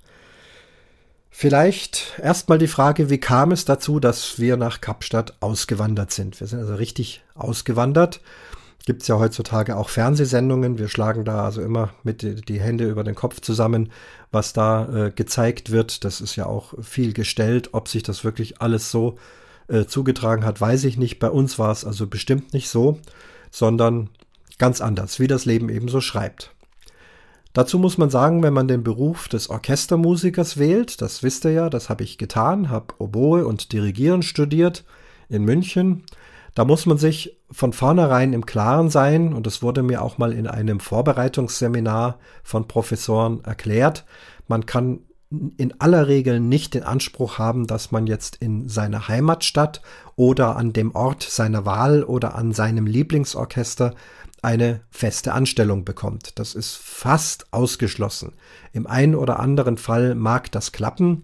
Vielleicht erstmal die Frage, wie kam es dazu, dass wir nach Kapstadt ausgewandert sind? Wir sind also richtig ausgewandert. Gibt es ja heutzutage auch Fernsehsendungen. Wir schlagen da also immer mit die, Hände über den Kopf zusammen, was da äh, gezeigt wird. Das ist ja auch viel gestellt. Ob sich das wirklich alles so äh, zugetragen hat, weiß ich nicht. Bei uns war es also bestimmt nicht so, sondern ganz anders, wie das Leben eben so schreibt. Dazu muss man sagen, wenn man den Beruf des Orchestermusikers wählt, das wisst ihr ja, das habe ich getan, habe Oboe und Dirigieren studiert in München. Da muss man sich von vornherein im Klaren sein, und das wurde mir auch mal in einem Vorbereitungsseminar von Professoren erklärt, man kann in aller Regel nicht den Anspruch haben, dass man jetzt in seiner Heimatstadt oder an dem Ort seiner Wahl oder an seinem Lieblingsorchester eine feste Anstellung bekommt. Das ist fast ausgeschlossen. Im einen oder anderen Fall mag das klappen.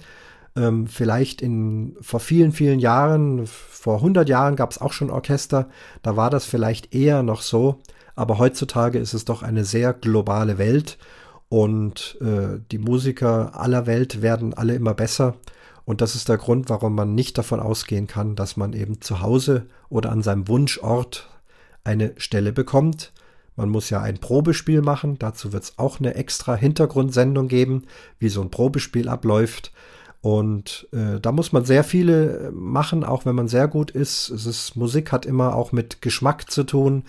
Ähm, vielleicht in vor vielen, vielen Jahren, vor 100 Jahren gab es auch schon Orchester, da war das vielleicht eher noch so, aber heutzutage ist es doch eine sehr globale Welt und äh, die Musiker aller Welt werden alle immer besser. Und das ist der Grund, warum man nicht davon ausgehen kann, dass man eben zu Hause oder an seinem Wunschort eine Stelle bekommt. Man muss ja ein Probespiel machen. Dazu wird es auch eine extra Hintergrundsendung geben, wie so ein Probespiel abläuft. Und äh, da muss man sehr viele machen, auch wenn man sehr gut ist. Es ist Musik hat immer auch mit Geschmack zu tun.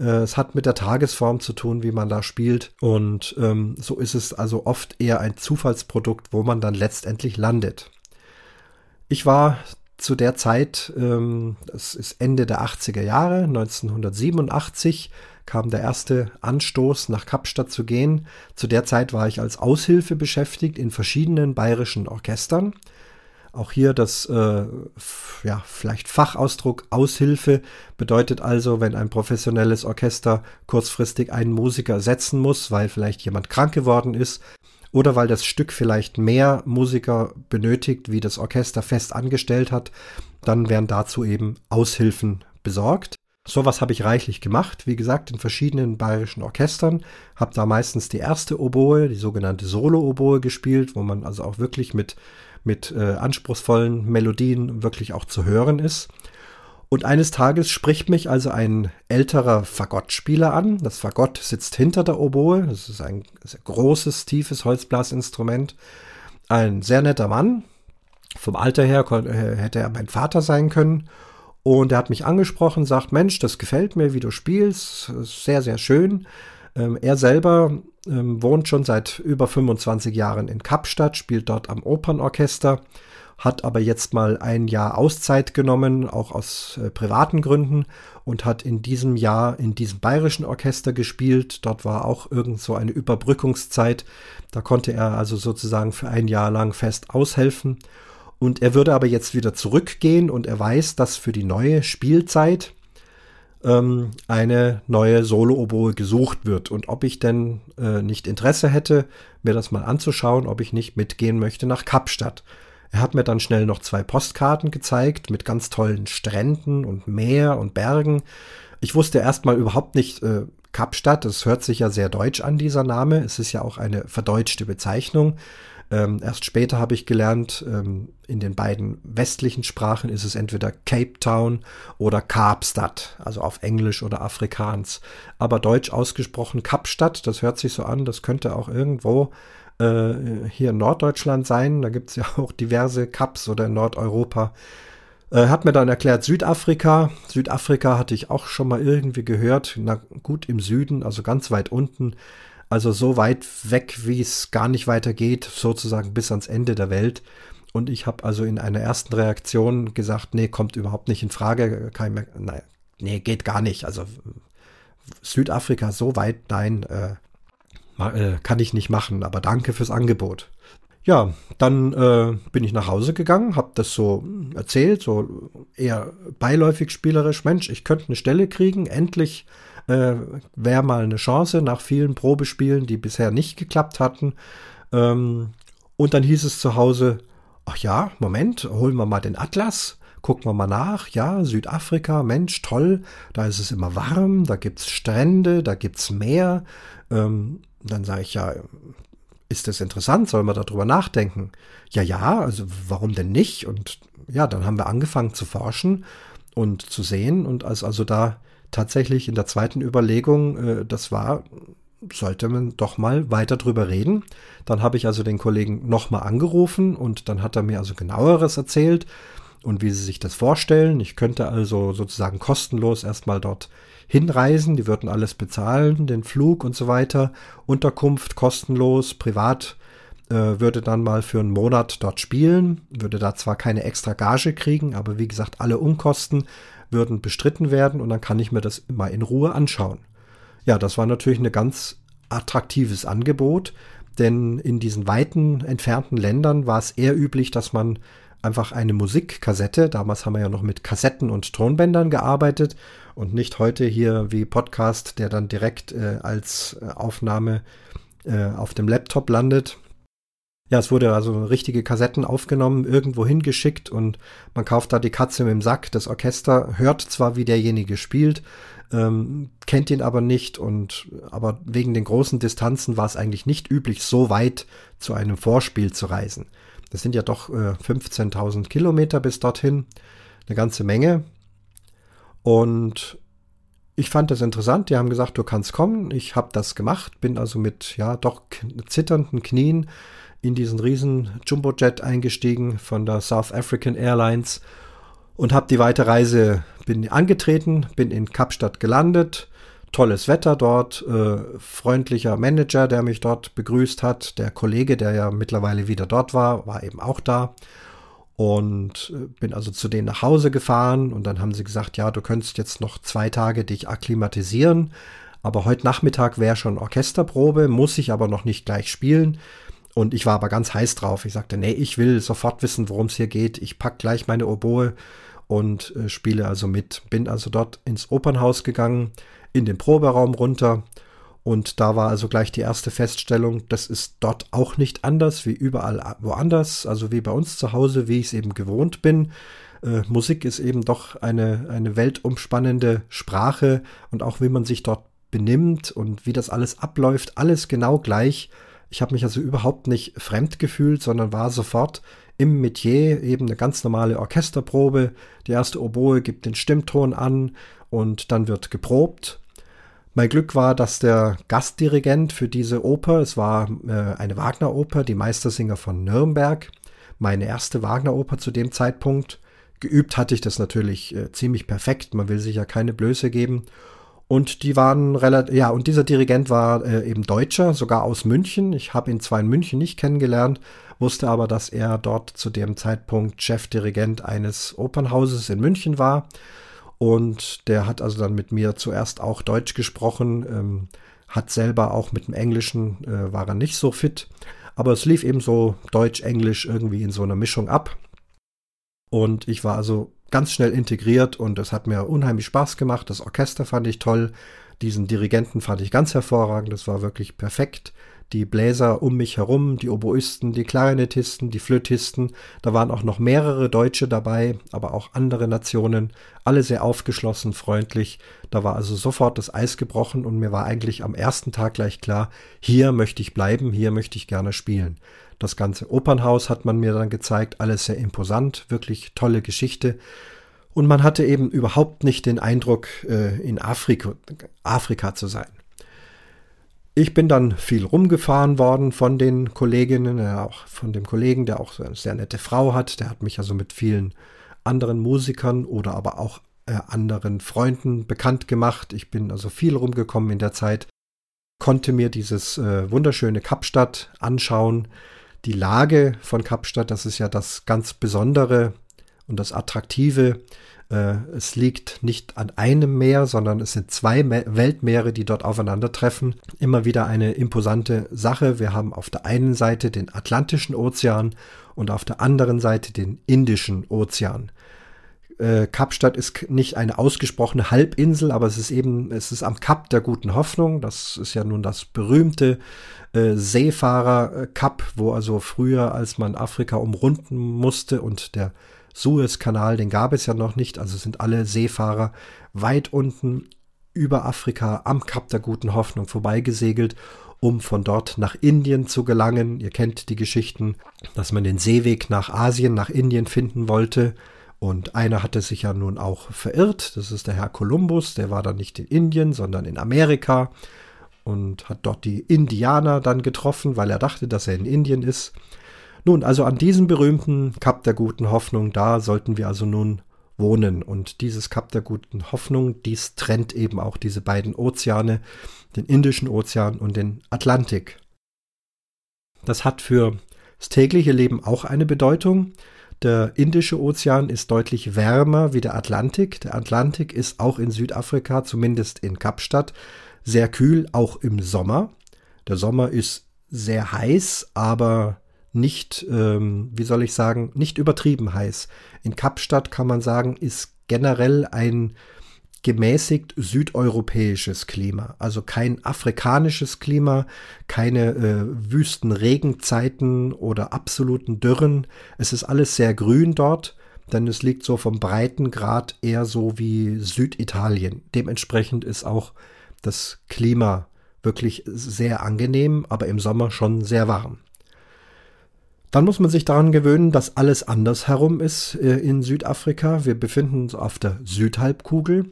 Äh, es hat mit der Tagesform zu tun, wie man da spielt. Und ähm, so ist es also oft eher ein Zufallsprodukt, wo man dann letztendlich landet. Ich war zu der Zeit, ähm, das ist Ende der 80er Jahre, 1987, kam der erste Anstoß, nach Kapstadt zu gehen. Zu der Zeit war ich als Aushilfe beschäftigt in verschiedenen bayerischen Orchestern. Auch hier das, äh, ja, vielleicht Fachausdruck Aushilfe bedeutet also, wenn ein professionelles Orchester kurzfristig einen Musiker ersetzen muss, weil vielleicht jemand krank geworden ist oder weil das Stück vielleicht mehr Musiker benötigt, wie das Orchester fest angestellt hat, dann werden dazu eben Aushilfen besorgt. Sowas habe ich reichlich gemacht, wie gesagt, in verschiedenen bayerischen Orchestern, habe da meistens die erste Oboe, die sogenannte Solo-Oboe gespielt, wo man also auch wirklich mit mit äh, anspruchsvollen Melodien wirklich auch zu hören ist. Und eines Tages spricht mich also ein älterer Fagottspieler an. Das Fagott sitzt hinter der Oboe. Das ist ein sehr großes, tiefes Holzblasinstrument. Ein sehr netter Mann. Vom Alter her äh, hätte er mein Vater sein können. Und er hat mich angesprochen, sagt, Mensch, das gefällt mir, wie du spielst. Sehr, sehr schön. Ähm, er selber ähm, wohnt schon seit über 25 Jahren in Kapstadt, spielt dort am Opernorchester, hat aber jetzt mal ein Jahr Auszeit genommen, auch aus äh, privaten Gründen, und hat in diesem Jahr in diesem bayerischen Orchester gespielt. Dort war auch irgend so eine Überbrückungszeit. Da konnte er also sozusagen für ein Jahr lang fest aushelfen. Und er würde aber jetzt wieder zurückgehen und er weiß, dass für die neue Spielzeit, ähm, eine neue Solo-Oboe gesucht wird und ob ich denn äh, nicht Interesse hätte, mir das mal anzuschauen, ob ich nicht mitgehen möchte nach Kapstadt. Er hat mir dann schnell noch zwei Postkarten gezeigt mit ganz tollen Stränden und Meer und Bergen. Ich wusste erstmal überhaupt nicht, äh, Kapstadt, das hört sich ja sehr deutsch an, dieser Name. Es ist ja auch eine verdeutschte Bezeichnung. Ähm, erst später habe ich gelernt, ähm, in den beiden westlichen Sprachen ist es entweder Cape Town oder Kapstadt, also auf Englisch oder Afrikaans. Aber deutsch ausgesprochen Kapstadt, das hört sich so an, das könnte auch irgendwo äh, hier in Norddeutschland sein. Da gibt es ja auch diverse Kaps oder in Nordeuropa. Äh, hat mir dann erklärt Südafrika. Südafrika hatte ich auch schon mal irgendwie gehört. Na gut, im Süden, also ganz weit unten. Also so weit weg, wie es gar nicht weitergeht, sozusagen bis ans Ende der Welt. Und ich habe also in einer ersten Reaktion gesagt, nee, kommt überhaupt nicht in Frage. Kein nein, nee, geht gar nicht. Also Südafrika so weit, nein, äh, kann ich nicht machen. Aber danke fürs Angebot. Ja, dann äh, bin ich nach Hause gegangen, habe das so erzählt, so eher beiläufig spielerisch. Mensch, ich könnte eine Stelle kriegen, endlich äh, wäre mal eine Chance nach vielen Probespielen, die bisher nicht geklappt hatten. Ähm, und dann hieß es zu Hause, ach ja, Moment, holen wir mal den Atlas, gucken wir mal nach, ja, Südafrika, Mensch, toll, da ist es immer warm, da gibt es Strände, da gibt es Meer. Ähm, dann sage ich ja, ist das interessant, sollen wir darüber nachdenken? Ja, ja, also warum denn nicht? Und ja, dann haben wir angefangen zu forschen und zu sehen und als also da tatsächlich in der zweiten Überlegung, äh, das war, sollte man doch mal weiter drüber reden. Dann habe ich also den Kollegen nochmal angerufen und dann hat er mir also genaueres erzählt und wie sie sich das vorstellen. Ich könnte also sozusagen kostenlos erstmal dort hinreisen. Die würden alles bezahlen, den Flug und so weiter. Unterkunft kostenlos, privat äh, würde dann mal für einen Monat dort spielen, würde da zwar keine extra Gage kriegen, aber wie gesagt, alle Umkosten würden bestritten werden und dann kann ich mir das mal in Ruhe anschauen. Ja, das war natürlich ein ganz attraktives Angebot, denn in diesen weiten, entfernten Ländern war es eher üblich, dass man einfach eine Musikkassette, damals haben wir ja noch mit Kassetten und Tonbändern gearbeitet und nicht heute hier wie Podcast, der dann direkt äh, als äh, Aufnahme äh, auf dem Laptop landet. Ja, es wurde also richtige Kassetten aufgenommen, irgendwo hingeschickt und man kauft da die Katze mit dem Sack. Das Orchester hört zwar, wie derjenige spielt, ähm, kennt ihn aber nicht und aber wegen den großen Distanzen war es eigentlich nicht üblich, so weit zu einem Vorspiel zu reisen. Das sind ja doch äh, 15.000 Kilometer bis dorthin, eine ganze Menge. Und ich fand das interessant. Die haben gesagt, du kannst kommen. Ich habe das gemacht, bin also mit ja doch zitternden Knien in diesen riesen Jumbojet eingestiegen von der South African Airlines und habe die weite Reise bin angetreten, bin in Kapstadt gelandet. Tolles Wetter dort, äh, freundlicher Manager, der mich dort begrüßt hat. Der Kollege, der ja mittlerweile wieder dort war, war eben auch da. Und äh, bin also zu denen nach Hause gefahren und dann haben sie gesagt, ja, du könntest jetzt noch zwei Tage dich akklimatisieren. Aber heute Nachmittag wäre schon Orchesterprobe, muss ich aber noch nicht gleich spielen. Und ich war aber ganz heiß drauf. Ich sagte, nee, ich will sofort wissen, worum es hier geht. Ich pack gleich meine Oboe und äh, spiele also mit. Bin also dort ins Opernhaus gegangen, in den Proberaum runter. Und da war also gleich die erste Feststellung, das ist dort auch nicht anders wie überall woanders, also wie bei uns zu Hause, wie ich es eben gewohnt bin. Äh, Musik ist eben doch eine, eine weltumspannende Sprache und auch wie man sich dort benimmt und wie das alles abläuft, alles genau gleich ich habe mich also überhaupt nicht fremd gefühlt, sondern war sofort im Metier, eben eine ganz normale Orchesterprobe. Die erste Oboe gibt den Stimmton an und dann wird geprobt. Mein Glück war, dass der Gastdirigent für diese Oper, es war äh, eine Wagner-Oper, die Meistersinger von Nürnberg, meine erste Wagner-Oper zu dem Zeitpunkt. Geübt hatte ich das natürlich äh, ziemlich perfekt, man will sich ja keine Blöße geben. Und die waren relativ, ja, und dieser Dirigent war äh, eben Deutscher, sogar aus München. Ich habe ihn zwar in München nicht kennengelernt, wusste aber, dass er dort zu dem Zeitpunkt Chefdirigent eines Opernhauses in München war. Und der hat also dann mit mir zuerst auch Deutsch gesprochen, ähm, hat selber auch mit dem Englischen, äh, war er nicht so fit. Aber es lief eben so Deutsch-Englisch irgendwie in so einer Mischung ab. Und ich war also ganz schnell integriert und es hat mir unheimlich Spaß gemacht. Das Orchester fand ich toll. Diesen Dirigenten fand ich ganz hervorragend. Das war wirklich perfekt. Die Bläser um mich herum, die Oboisten, die Klarinettisten, die Flötisten. Da waren auch noch mehrere Deutsche dabei, aber auch andere Nationen. Alle sehr aufgeschlossen, freundlich. Da war also sofort das Eis gebrochen und mir war eigentlich am ersten Tag gleich klar, hier möchte ich bleiben, hier möchte ich gerne spielen. Das ganze Opernhaus hat man mir dann gezeigt, alles sehr imposant, wirklich tolle Geschichte. Und man hatte eben überhaupt nicht den Eindruck, äh, in Afrika, Afrika zu sein. Ich bin dann viel rumgefahren worden von den Kolleginnen, äh, auch von dem Kollegen, der auch eine sehr nette Frau hat. Der hat mich also mit vielen anderen Musikern oder aber auch äh, anderen Freunden bekannt gemacht. Ich bin also viel rumgekommen in der Zeit, konnte mir dieses äh, wunderschöne Kapstadt anschauen, die Lage von Kapstadt, das ist ja das ganz Besondere und das Attraktive. Äh, es liegt nicht an einem Meer, sondern es sind zwei Weltmeere, die dort aufeinandertreffen. Immer wieder eine imposante Sache. Wir haben auf der einen Seite den Atlantischen Ozean und auf der anderen Seite den Indischen Ozean. Äh, Kapstadt ist nicht eine ausgesprochene Halbinsel, aber es ist eben, es ist am Kap der guten Hoffnung. Das ist ja nun das berühmte äh, Seefahrer-Kap, wo also früher, als man Afrika umrunden musste und der Suezkanal, den gab es ja noch nicht, also sind alle Seefahrer weit unten über Afrika am Kap der guten Hoffnung vorbeigesegelt, um von dort nach Indien zu gelangen. Ihr kennt die Geschichten, dass man den Seeweg nach Asien, nach Indien finden wollte und einer hatte sich ja nun auch verirrt. Das ist der Herr Kolumbus. Der war dann nicht in Indien, sondern in Amerika und hat dort die Indianer dann getroffen, weil er dachte, dass er in Indien ist. Nun, also an diesem berühmten Kap der guten Hoffnung, da sollten wir also nun wohnen. Und dieses Kap der guten Hoffnung, dies trennt eben auch diese beiden Ozeane, den Indischen Ozean und den Atlantik. Das hat für das tägliche Leben auch eine Bedeutung. Der Indische Ozean ist deutlich wärmer wie der Atlantik. Der Atlantik ist auch in Südafrika, zumindest in Kapstadt, sehr kühl, auch im Sommer. Der Sommer ist sehr heiß, aber nicht, ähm, wie soll ich sagen, nicht übertrieben heiß. In Kapstadt kann man sagen, ist generell ein gemäßigt südeuropäisches Klima, also kein afrikanisches Klima, keine äh, wüsten Regenzeiten oder absoluten Dürren. Es ist alles sehr grün dort, denn es liegt so vom Breitengrad eher so wie Süditalien. Dementsprechend ist auch das Klima wirklich sehr angenehm, aber im Sommer schon sehr warm. Dann muss man sich daran gewöhnen, dass alles andersherum ist äh, in Südafrika. Wir befinden uns auf der Südhalbkugel.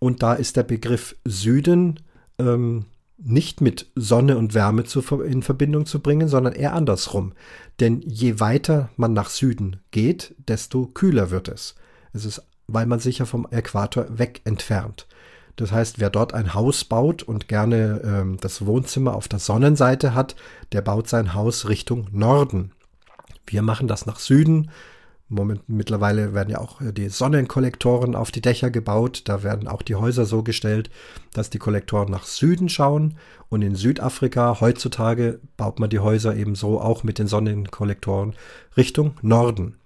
Und da ist der Begriff Süden ähm, nicht mit Sonne und Wärme zu, in Verbindung zu bringen, sondern eher andersrum. Denn je weiter man nach Süden geht, desto kühler wird es. Es ist, weil man sich ja vom Äquator weg entfernt. Das heißt, wer dort ein Haus baut und gerne ähm, das Wohnzimmer auf der Sonnenseite hat, der baut sein Haus Richtung Norden. Wir machen das nach Süden, Moment, mittlerweile werden ja auch äh, die Sonnenkollektoren auf die Dächer gebaut. Da werden auch die Häuser so gestellt, dass die Kollektoren nach Süden schauen. Und in Südafrika heutzutage baut man die Häuser eben so auch mit den Sonnenkollektoren Richtung Norden.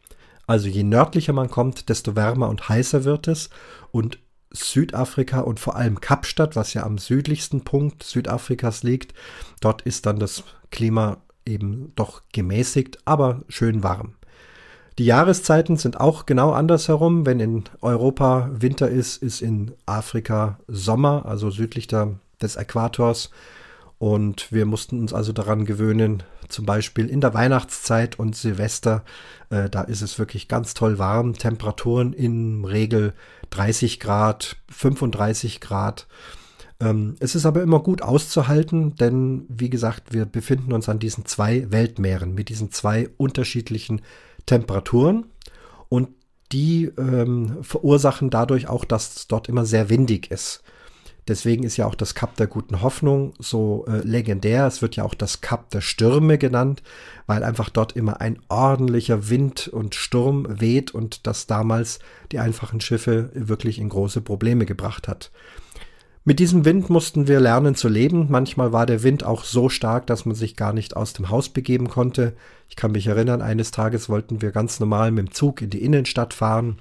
Also je nördlicher man kommt, desto wärmer und heißer wird es. Und Südafrika und vor allem Kapstadt, was ja am südlichsten Punkt Südafrikas liegt, dort ist dann das Klima eben doch gemäßigt, aber schön warm. Die Jahreszeiten sind auch genau andersherum. Wenn in Europa Winter ist, ist in Afrika Sommer, also südlich der, des Äquators. Und wir mussten uns also daran gewöhnen, zum Beispiel in der Weihnachtszeit und Silvester, äh, da ist es wirklich ganz toll warm. Temperaturen in Regel 30 Grad, 35 Grad. Ähm, es ist aber immer gut auszuhalten, denn wie gesagt, wir befinden uns an diesen zwei Weltmeeren mit diesen zwei unterschiedlichen Temperaturen und die ähm, verursachen dadurch auch, dass es dort immer sehr windig ist. Deswegen ist ja auch das Kap der guten Hoffnung so äh, legendär. Es wird ja auch das Kap der Stürme genannt, weil einfach dort immer ein ordentlicher Wind und Sturm weht und das damals die einfachen Schiffe wirklich in große Probleme gebracht hat. Mit diesem Wind mussten wir lernen zu leben. Manchmal war der Wind auch so stark, dass man sich gar nicht aus dem Haus begeben konnte. Ich kann mich erinnern, eines Tages wollten wir ganz normal mit dem Zug in die Innenstadt fahren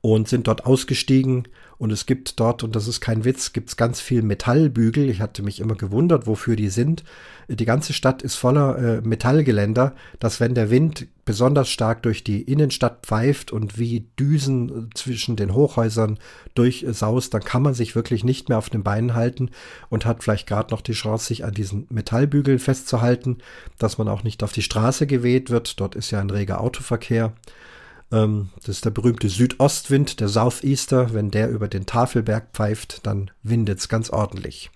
und sind dort ausgestiegen und es gibt dort, und das ist kein Witz, gibt es ganz viel Metallbügel. Ich hatte mich immer gewundert, wofür die sind. Die ganze Stadt ist voller äh, Metallgeländer, dass wenn der Wind besonders stark durch die Innenstadt pfeift und wie Düsen zwischen den Hochhäusern durchsaust, dann kann man sich wirklich nicht mehr auf den Beinen halten und hat vielleicht gerade noch die Chance, sich an diesen Metallbügeln festzuhalten, dass man auch nicht auf die Straße geweht wird. Dort ist ja ein reger Autoverkehr. Ähm, das ist der berühmte Südostwind, der Southeaster. Wenn der über den Tafelberg pfeift, dann windet es ganz ordentlich.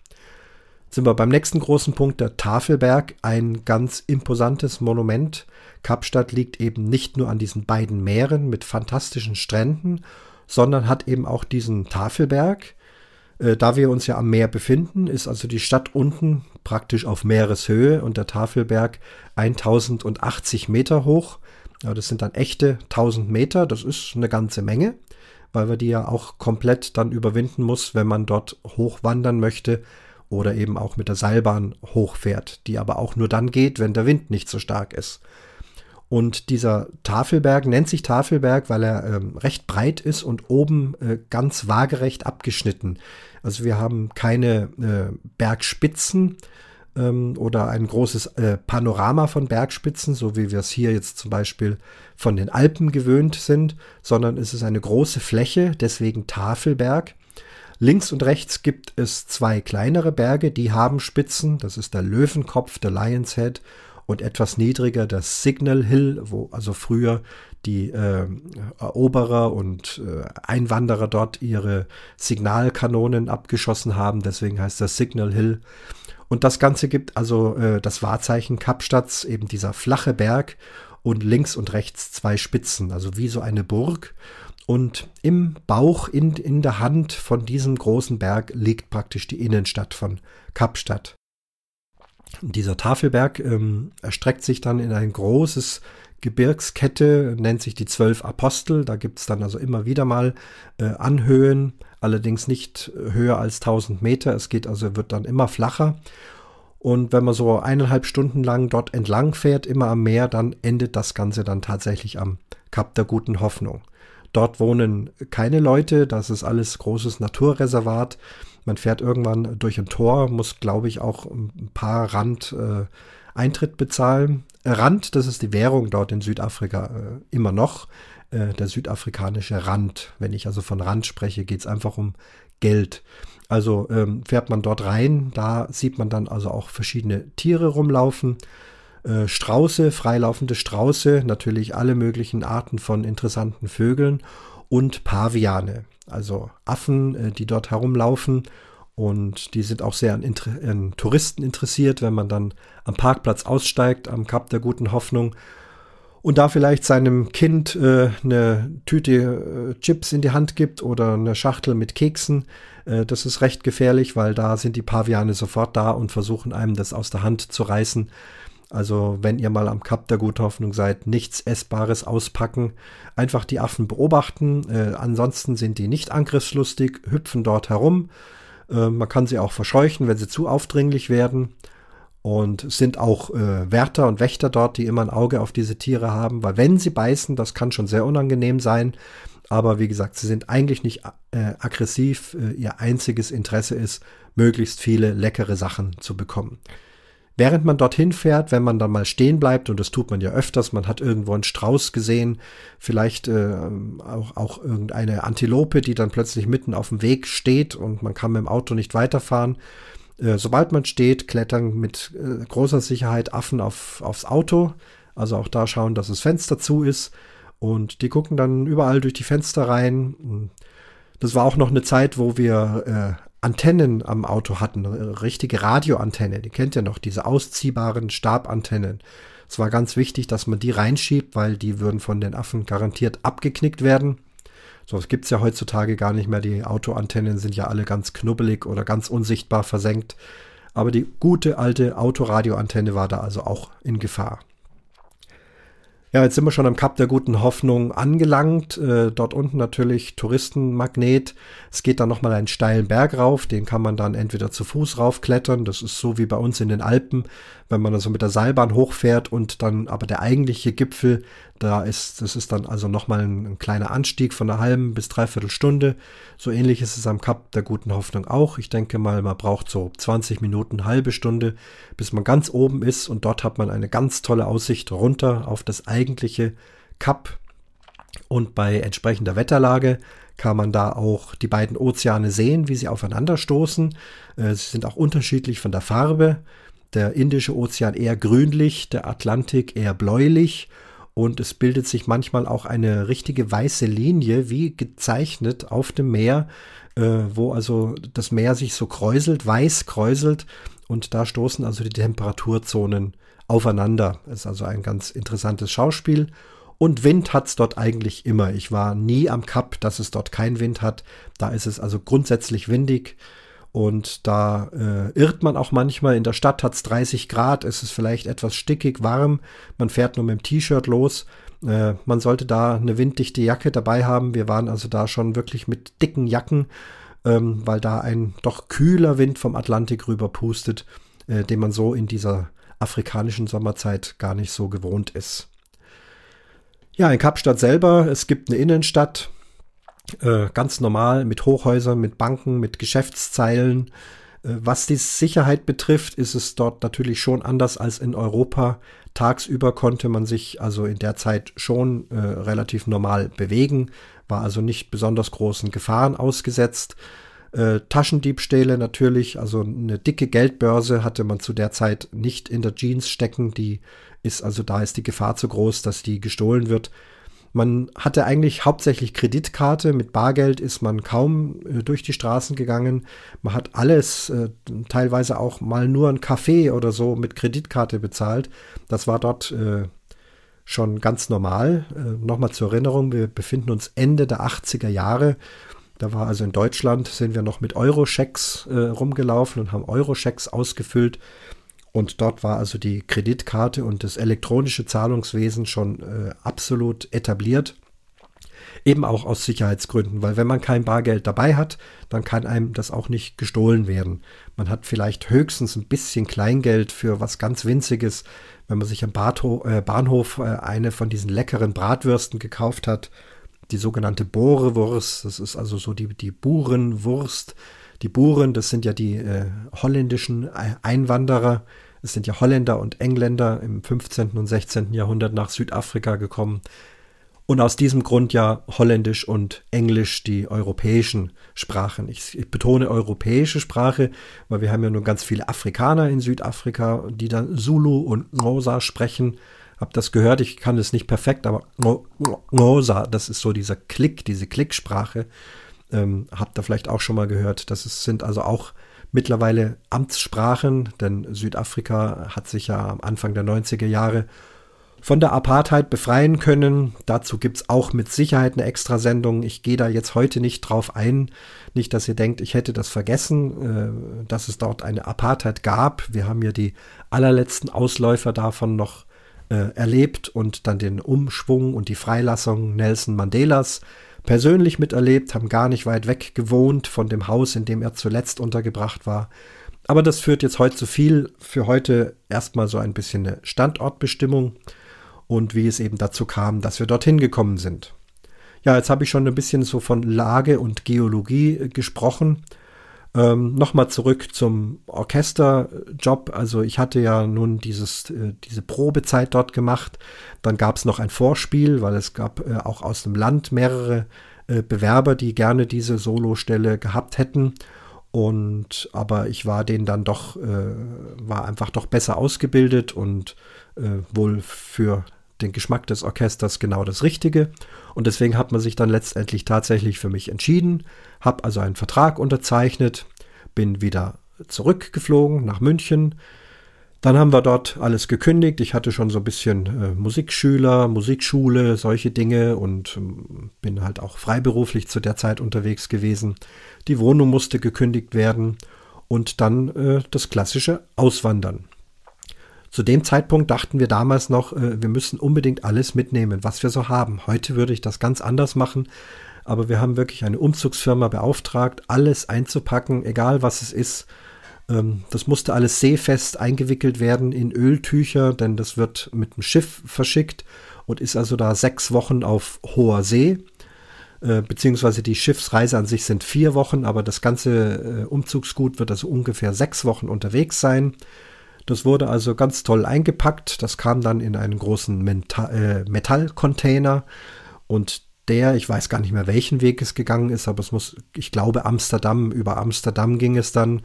Jetzt sind wir beim nächsten großen Punkt, der Tafelberg, ein ganz imposantes Monument. Kapstadt liegt eben nicht nur an diesen beiden Meeren mit fantastischen Stränden, sondern hat eben auch diesen Tafelberg. Äh, da wir uns ja am Meer befinden, ist also die Stadt unten praktisch auf Meereshöhe und der Tafelberg 1080 Meter hoch. Ja, das sind dann echte 1000 Meter, das ist eine ganze Menge, weil man die ja auch komplett dann überwinden muss, wenn man dort hochwandern möchte oder eben auch mit der Seilbahn hochfährt, die aber auch nur dann geht, wenn der Wind nicht so stark ist. Und dieser Tafelberg nennt sich Tafelberg, weil er ähm, recht breit ist und oben äh, ganz waagerecht abgeschnitten. Also wir haben keine äh, Bergspitzen, ähm, oder ein großes äh, Panorama von Bergspitzen, so wie wir es hier jetzt zum Beispiel von den Alpen gewöhnt sind, sondern es ist eine große Fläche, deswegen Tafelberg. Links und rechts gibt es zwei kleinere Berge, die haben Spitzen. Das ist der Löwenkopf, der Lion's Head und etwas niedriger der Signal Hill, wo also früher die äh, Eroberer und äh, Einwanderer dort ihre Signalkanonen abgeschossen haben. Deswegen heißt das Signal Hill. Und das Ganze gibt also äh, das Wahrzeichen Kapstadts, eben dieser flache Berg und links und rechts zwei Spitzen, also wie so eine Burg. Und im Bauch, in, in der Hand von diesem großen Berg liegt praktisch die Innenstadt von Kapstadt. Dieser Tafelberg ähm, erstreckt sich dann in ein großes Gebirgskette, nennt sich die Zwölf Apostel. Da gibt es dann also immer wieder mal äh, Anhöhen, allerdings nicht höher als 1000 Meter. Es geht also, wird dann immer flacher. Und wenn man so eineinhalb Stunden lang dort entlang fährt, immer am Meer, dann endet das Ganze dann tatsächlich am Kap der Guten Hoffnung. Dort wohnen keine Leute, das ist alles großes Naturreservat. Man fährt irgendwann durch ein Tor, muss, glaube ich, auch ein paar Rand äh, Eintritt bezahlen. Äh, Rand, das ist die Währung dort in Südafrika äh, immer noch. Äh, der südafrikanische Rand. Wenn ich also von Rand spreche, geht es einfach um Geld. Also ähm, fährt man dort rein, da sieht man dann also auch verschiedene Tiere rumlaufen. Äh, Strauße, freilaufende Strauße, natürlich alle möglichen Arten von interessanten Vögeln und Paviane, also Affen, äh, die dort herumlaufen und die sind auch sehr an, an, Touristen interessiert, wenn man dann am Parkplatz aussteigt, am Kap der Guten Hoffnung und da vielleicht seinem Kind äh, eine Tüte äh, Chips in die Hand gibt oder eine Schachtel mit Keksen. Äh, das ist recht gefährlich, weil da sind die Paviane sofort da und versuchen einem das aus der Hand zu reißen. Also wenn ihr mal am Kap der Guten Hoffnung seid, nichts Essbares auspacken, einfach die Affen beobachten. Äh, ansonsten sind die nicht angriffslustig, hüpfen dort herum. Äh, man kann sie auch verscheuchen, wenn sie zu aufdringlich werden. Und sind auch äh, Wärter und Wächter dort, die immer ein Auge auf diese Tiere haben, weil wenn sie beißen, das kann schon sehr unangenehm sein. Aber wie gesagt, sie sind eigentlich nicht äh, aggressiv. Äh, ihr einziges Interesse ist, möglichst viele leckere Sachen zu bekommen. Während man dorthin fährt, wenn man dann mal stehen bleibt, und das tut man ja öfters, man hat irgendwo einen Strauß gesehen, vielleicht äh, auch, auch irgendeine Antilope, die dann plötzlich mitten auf dem Weg steht und man kann mit dem Auto nicht weiterfahren. Äh, sobald man steht, klettern mit äh, großer Sicherheit Affen auf, aufs Auto. Also auch da schauen, dass das Fenster zu ist. Und die gucken dann überall durch die Fenster rein. Das war auch noch eine Zeit, wo wir äh, Antennen am Auto hatten, richtige Radioantenne. Die kennt ihr noch, diese ausziehbaren Stabantennen. Es war ganz wichtig, dass man die reinschiebt, weil die würden von den Affen garantiert abgeknickt werden. So, es gibt es ja heutzutage gar nicht mehr. Die Autoantennen sind ja alle ganz knubbelig oder ganz unsichtbar versenkt. Aber die gute alte Autoradioantenne war da also auch in Gefahr. Ja, jetzt sind wir schon am Kap der Guten Hoffnung angelangt. Äh, dort unten natürlich Touristenmagnet. Es geht dann nochmal einen steilen Berg rauf. Den kann man dann entweder zu Fuß raufklettern. Das ist so wie bei uns in den Alpen, wenn man also mit der Seilbahn hochfährt und dann aber der eigentliche Gipfel, da ist, das ist dann also nochmal ein, ein kleiner Anstieg von einer halben bis dreiviertel Stunde. So ähnlich ist es am Kap der Guten Hoffnung auch. Ich denke mal, man braucht so 20 Minuten, halbe Stunde, bis man ganz oben ist und dort hat man eine ganz tolle Aussicht runter auf das eigentliche Kap. Und bei entsprechender Wetterlage kann man da auch die beiden Ozeane sehen, wie sie aufeinanderstoßen. Äh, sie sind auch unterschiedlich von der Farbe der Indische Ozean eher grünlich, der Atlantik eher bläulich und es bildet sich manchmal auch eine richtige weiße Linie, wie gezeichnet auf dem Meer, äh, wo also das Meer sich so kräuselt, weiß kräuselt und da stoßen also die Temperaturzonen aufeinander. Das ist also ein ganz interessantes Schauspiel. Und Wind hat es dort eigentlich immer. Ich war nie am Kap, dass es dort keinen Wind hat. Da ist es also grundsätzlich windig. Und da äh, irrt man auch manchmal. In der Stadt hat es 30 Grad, es ist vielleicht etwas stickig warm. Man fährt nur mit dem T-Shirt los. Äh, man sollte da eine winddichte Jacke dabei haben. Wir waren also da schon wirklich mit dicken Jacken, ähm, weil da ein doch kühler Wind vom Atlantik rüber pustet, äh, den man so in dieser afrikanischen Sommerzeit gar nicht so gewohnt ist. Ja, in Kapstadt selber, es gibt eine Innenstadt, äh, ganz normal mit Hochhäusern, mit Banken, mit Geschäftszeilen. Äh, was die Sicherheit betrifft, ist es dort natürlich schon anders als in Europa. Tagsüber konnte man sich also in der Zeit schon äh, relativ normal bewegen, war also nicht besonders großen Gefahren ausgesetzt. Äh, Taschendiebstähle natürlich, also eine dicke Geldbörse hatte man zu der Zeit nicht in der Jeans stecken, die ist also da ist die Gefahr zu groß, dass die gestohlen wird. Man hatte eigentlich hauptsächlich Kreditkarte. Mit Bargeld ist man kaum äh, durch die Straßen gegangen. Man hat alles, äh, teilweise auch mal nur ein Kaffee oder so mit Kreditkarte bezahlt. Das war dort äh, schon ganz normal. Äh, Nochmal zur Erinnerung, wir befinden uns Ende der 80er Jahre. Da war also in Deutschland, sind wir noch mit Euro-Schecks äh, rumgelaufen und haben Euro-Schecks ausgefüllt. Und dort war also die Kreditkarte und das elektronische Zahlungswesen schon äh, absolut etabliert. Eben auch aus Sicherheitsgründen, weil wenn man kein Bargeld dabei hat, dann kann einem das auch nicht gestohlen werden. Man hat vielleicht höchstens ein bisschen Kleingeld für was ganz Winziges, wenn man sich am Bahnhof, äh, Bahnhof äh, eine von diesen leckeren Bratwürsten gekauft hat, die sogenannte Bohrewurst, das ist also so die, die Burenwurst. Die Buren, das sind ja die äh, holländischen Einwanderer, es sind ja Holländer und Engländer im 15. und 16. Jahrhundert nach Südafrika gekommen. Und aus diesem Grund ja Holländisch und Englisch die europäischen Sprachen. Ich, ich, betone europäische Sprache, weil wir haben ja nur ganz viele Afrikaner in Südafrika, die dann Zulu und Ngosa sprechen. Hab das gehört, ich kann es nicht perfekt, aber Ngosa, das ist so dieser Klick, diese Klicksprache. Ähm, habt ihr vielleicht auch schon mal gehört. Das ist, sind also auch mittlerweile Amtssprachen, denn Südafrika hat sich ja am Anfang der 90er Jahre von der Apartheid befreien können. Dazu gibt es auch mit Sicherheit eine Extrasendung. Ich gehe da jetzt heute nicht drauf ein. Nicht, dass ihr denkt, ich hätte das vergessen, äh, dass es dort eine Apartheid gab. Wir haben ja die allerletzten Ausläufer davon noch äh, erlebt und dann den Umschwung und die Freilassung Nelson Mandelas persönlich miterlebt, haben gar nicht weit weg gewohnt von dem Haus, in dem er zuletzt untergebracht war. Aber das führt jetzt heute zu viel. Für heute erstmal so ein bisschen eine Standortbestimmung und wie es eben dazu kam, dass wir dorthin gekommen sind. Ja, jetzt habe ich schon ein bisschen so von Lage und Geologie äh, gesprochen. Ähm, Nochmal zurück zum Orchesterjob. Also ich hatte ja nun dieses, äh, diese Probezeit dort gemacht. Dann gab es noch ein Vorspiel, weil es gab äh, auch aus dem Land mehrere äh, Bewerber, die gerne diese Solostelle gehabt hätten. Und aber ich war denen dann doch, äh, war einfach doch besser ausgebildet und äh, wohl für den Geschmack des Orchesters genau das Richtige. Und deswegen hat man sich dann letztendlich tatsächlich für mich entschieden, habe also einen Vertrag unterzeichnet, bin wieder zurückgeflogen nach München. Dann haben wir dort alles gekündigt. Ich hatte schon so ein bisschen äh, Musikschüler, Musikschule, solche Dinge und ähm, bin halt auch freiberuflich zu der Zeit unterwegs gewesen. Die Wohnung musste gekündigt werden und dann äh, das klassische Auswandern. Zu dem Zeitpunkt dachten wir damals noch, äh, wir müssen unbedingt alles mitnehmen, was wir so haben. Heute würde ich das ganz anders machen, aber wir haben wirklich eine Umzugsfirma beauftragt, alles einzupacken, egal was es ist. Ähm, das musste alles seefest eingewickelt werden in Öltücher, denn das wird mit dem Schiff verschickt und ist also da sechs Wochen auf hoher See äh, beziehungsweise die Schiffsreise an sich sind vier Wochen, aber das ganze äh, Umzugsgut wird also ungefähr sechs Wochen unterwegs sein. Das wurde also ganz toll eingepackt. Das kam dann in einen großen äh, Metallcontainer und der, ich weiß gar nicht mehr, welchen Weg es gegangen ist, aber es muss, ich glaube, Amsterdam, über Amsterdam ging es dann,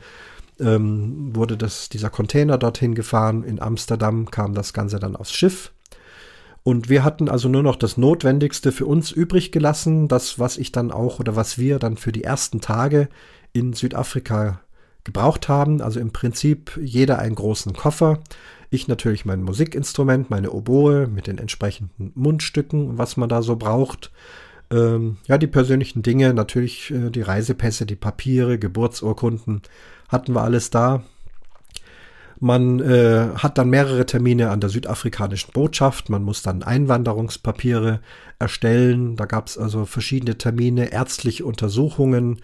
ähm, wurde das, dieser Container dorthin gefahren. In Amsterdam kam das Ganze dann aufs Schiff. Und wir hatten also nur noch das Notwendigste für uns übrig gelassen, das, was ich dann auch oder was wir dann für die ersten Tage in Südafrika gebraucht haben. Also im Prinzip jeder einen großen Koffer. Ich natürlich mein Musikinstrument, meine Oboe mit den entsprechenden Mundstücken, was man da so braucht. Ähm, ja, die persönlichen Dinge, natürlich äh, die Reisepässe, die Papiere, Geburtsurkunden, hatten wir alles da. Man äh, hat dann mehrere Termine an der südafrikanischen Botschaft. Man muss dann Einwanderungspapiere erstellen. Da gab es also verschiedene Termine, ärztliche Untersuchungen,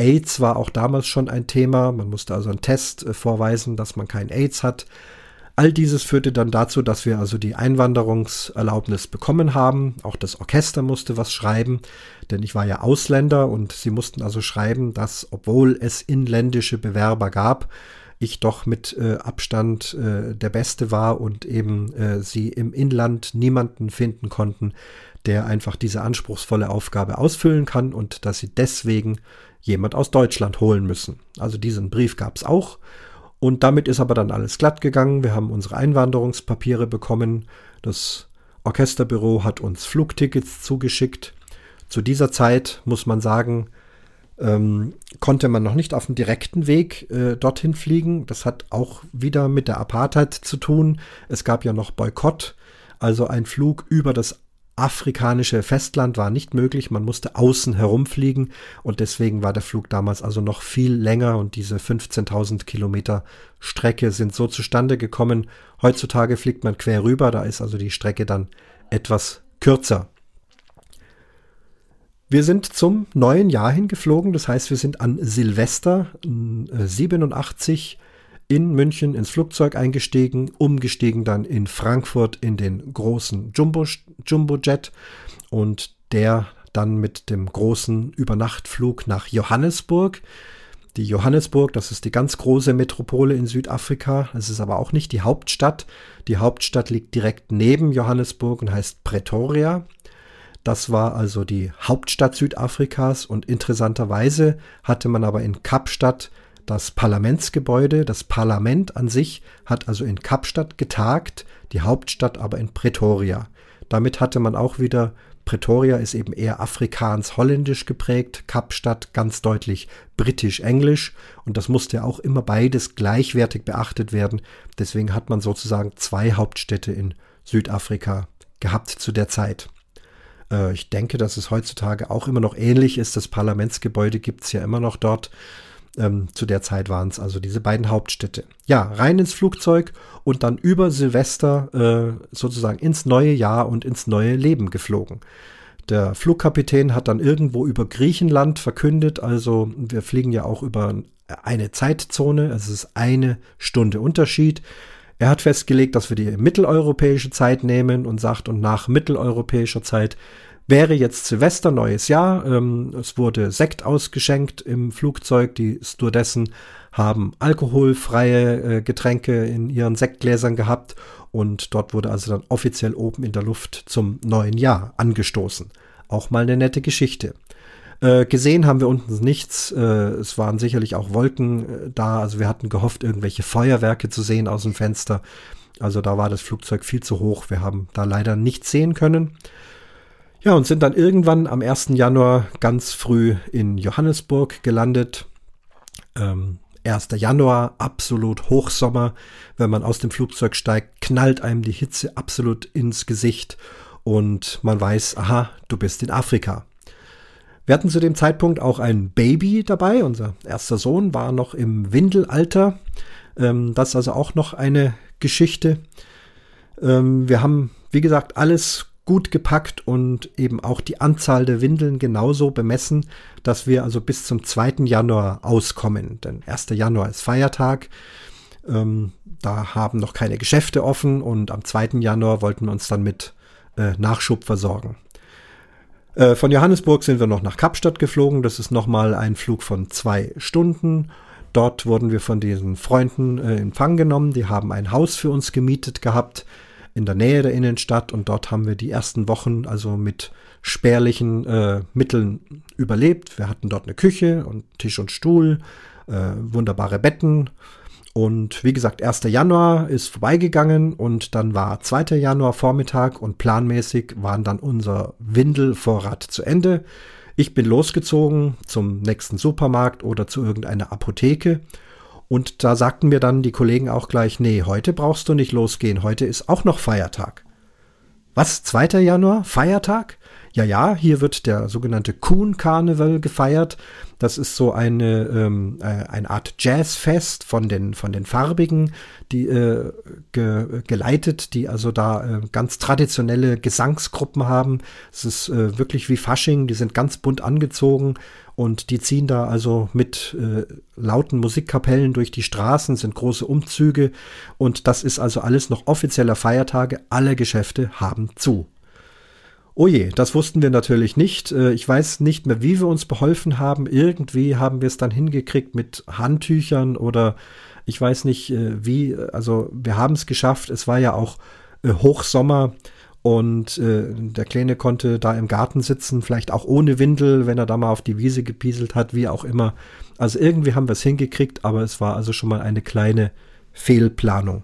AIDS war auch damals schon ein Thema. Man musste also einen Test äh, vorweisen, dass man kein AIDS hat. All dieses führte dann dazu, dass wir also die Einwanderungserlaubnis bekommen haben. Auch das Orchester musste was schreiben, denn ich war ja Ausländer und sie mussten also schreiben, dass obwohl es inländische Bewerber gab, ich doch mit äh, Abstand äh, der Beste war und eben äh, sie im Inland niemanden finden konnten, der einfach diese anspruchsvolle Aufgabe ausfüllen kann und dass sie deswegen jemand aus Deutschland holen müssen. Also diesen Brief gab es auch. Und damit ist aber dann alles glatt gegangen. Wir haben unsere Einwanderungspapiere bekommen. Das Orchesterbüro hat uns Flugtickets zugeschickt. Zu dieser Zeit muss man sagen, ähm, konnte man noch nicht auf dem direkten Weg äh, dorthin fliegen. Das hat auch wieder mit der Apartheid zu tun. Es gab ja noch Boykott, also ein Flug über das afrikanische Festland war nicht möglich. Man musste außen herumfliegen und deswegen war der Flug damals also noch viel länger und diese 15.000 Kilometer Strecke sind so zustande gekommen. Heutzutage fliegt man quer rüber, da ist also die Strecke dann etwas kürzer. Wir sind zum neuen Jahr hingeflogen, das heißt, wir sind an Silvester 87 äh, in München ins Flugzeug eingestiegen, umgestiegen dann in Frankfurt in den großen Jumbo, Jumbo Jet und der dann mit dem großen Übernachtflug nach Johannesburg. Die Johannesburg, das ist die ganz große Metropole in Südafrika. Es ist aber auch nicht die Hauptstadt. Die Hauptstadt liegt direkt neben Johannesburg und heißt Pretoria. Das war also die Hauptstadt Südafrikas und interessanterweise hatte man aber in Kapstadt das Parlamentsgebäude. Das Parlament an sich hat also in Kapstadt getagt, die Hauptstadt aber in Pretoria. Damit hatte man auch wieder Pretoria ist eben eher afrikaans-holländisch geprägt, Kapstadt ganz deutlich britisch-englisch und das musste ja auch immer beides gleichwertig beachtet werden. Deswegen hat man sozusagen zwei Hauptstädte in Südafrika gehabt zu der Zeit. Äh, ich denke, dass es heutzutage auch immer noch ähnlich ist. Das Parlamentsgebäude gibt es ja immer noch dort. Ähm, zu der Zeit waren es also diese beiden Hauptstädte. Ja, rein ins Flugzeug und dann über Silvester äh, sozusagen ins neue Jahr und ins neue Leben geflogen. Der Flugkapitän hat dann irgendwo über Griechenland verkündet, also wir fliegen ja auch über eine Zeitzone, es ist eine Stunde Unterschied. Er hat festgelegt, dass wir die mitteleuropäische Zeit nehmen und sagt, und nach mitteleuropäischer Zeit wäre jetzt Silvester, neues Jahr. Ähm, es wurde Sekt ausgeschenkt im Flugzeug. Die Stewardessen haben alkoholfreie äh, Getränke in ihren Sektgläsern gehabt und dort wurde also dann offiziell oben in der Luft zum neuen Jahr angestoßen. Auch mal eine nette Geschichte. Äh, gesehen haben wir unten nichts. Äh, es waren sicherlich auch Wolken äh, da. Also wir hatten gehofft, irgendwelche Feuerwerke zu sehen aus dem Fenster. Also da war das Flugzeug viel zu hoch. Wir haben da leider nichts sehen können. Ja, und sind dann irgendwann am 1. Januar ganz früh in Johannesburg gelandet. Ähm, 1. Januar, absolut Hochsommer. Wenn man aus dem Flugzeug steigt, knallt einem die Hitze absolut ins Gesicht und man weiß, aha, du bist in Afrika. Wir hatten zu dem Zeitpunkt auch ein Baby dabei. Unser erster Sohn war noch im Windelalter. Ähm, das ist also auch noch eine Geschichte. Ähm, wir haben, wie gesagt, alles gut gepackt und eben auch die Anzahl der Windeln genauso bemessen, dass wir also bis zum 2. Januar auskommen. Denn 1. Januar ist Feiertag. Ähm, da haben noch keine Geschäfte offen und am 2. Januar wollten wir uns dann mit äh, Nachschub versorgen. Äh, von Johannesburg sind wir noch nach Kapstadt geflogen. Das ist nochmal ein Flug von zwei Stunden. Dort wurden wir von diesen Freunden äh, in Empfang genommen. Die haben ein Haus für uns gemietet gehabt in der Nähe der Innenstadt und dort haben wir die ersten Wochen also mit spärlichen äh, Mitteln überlebt. Wir hatten dort eine Küche und Tisch und Stuhl, äh, wunderbare Betten. Und wie gesagt, 1. Januar ist vorbeigegangen und dann war 2. Januar Vormittag und planmäßig waren dann unser Windelvorrat zu Ende. Ich bin losgezogen zum nächsten Supermarkt oder zu irgendeiner Apotheke und da sagten mir dann die Kollegen auch gleich, nee, heute brauchst du nicht losgehen, heute ist auch noch Feiertag. Was? 2. Januar? Feiertag? Ja, ja, hier wird der sogenannte Kuhn Karneval gefeiert. Das ist so eine, ähm, äh, eine Art Jazzfest von den, von den Farbigen, die äh, ge, geleitet, die also da äh, ganz traditionelle Gesangsgruppen haben. Es ist äh, wirklich wie Fasching, die sind ganz bunt angezogen und die ziehen da also mit äh, lauten Musikkapellen durch die Straßen, sind große Umzüge und das ist also alles noch offizieller Feiertage. Alle Geschäfte haben zu. Oh je, das wussten wir natürlich nicht. Äh, ich weiß nicht mehr, wie wir uns beholfen haben. Irgendwie haben wir es dann hingekriegt mit Handtüchern oder ich weiß nicht äh, wie. Also wir haben es geschafft. Es war ja auch äh, Hochsommer und der Kleine konnte da im Garten sitzen, vielleicht auch ohne Windel, wenn er da mal auf die Wiese gepieselt hat, wie auch immer. Also irgendwie haben wir es hingekriegt, aber es war also schon mal eine kleine Fehlplanung.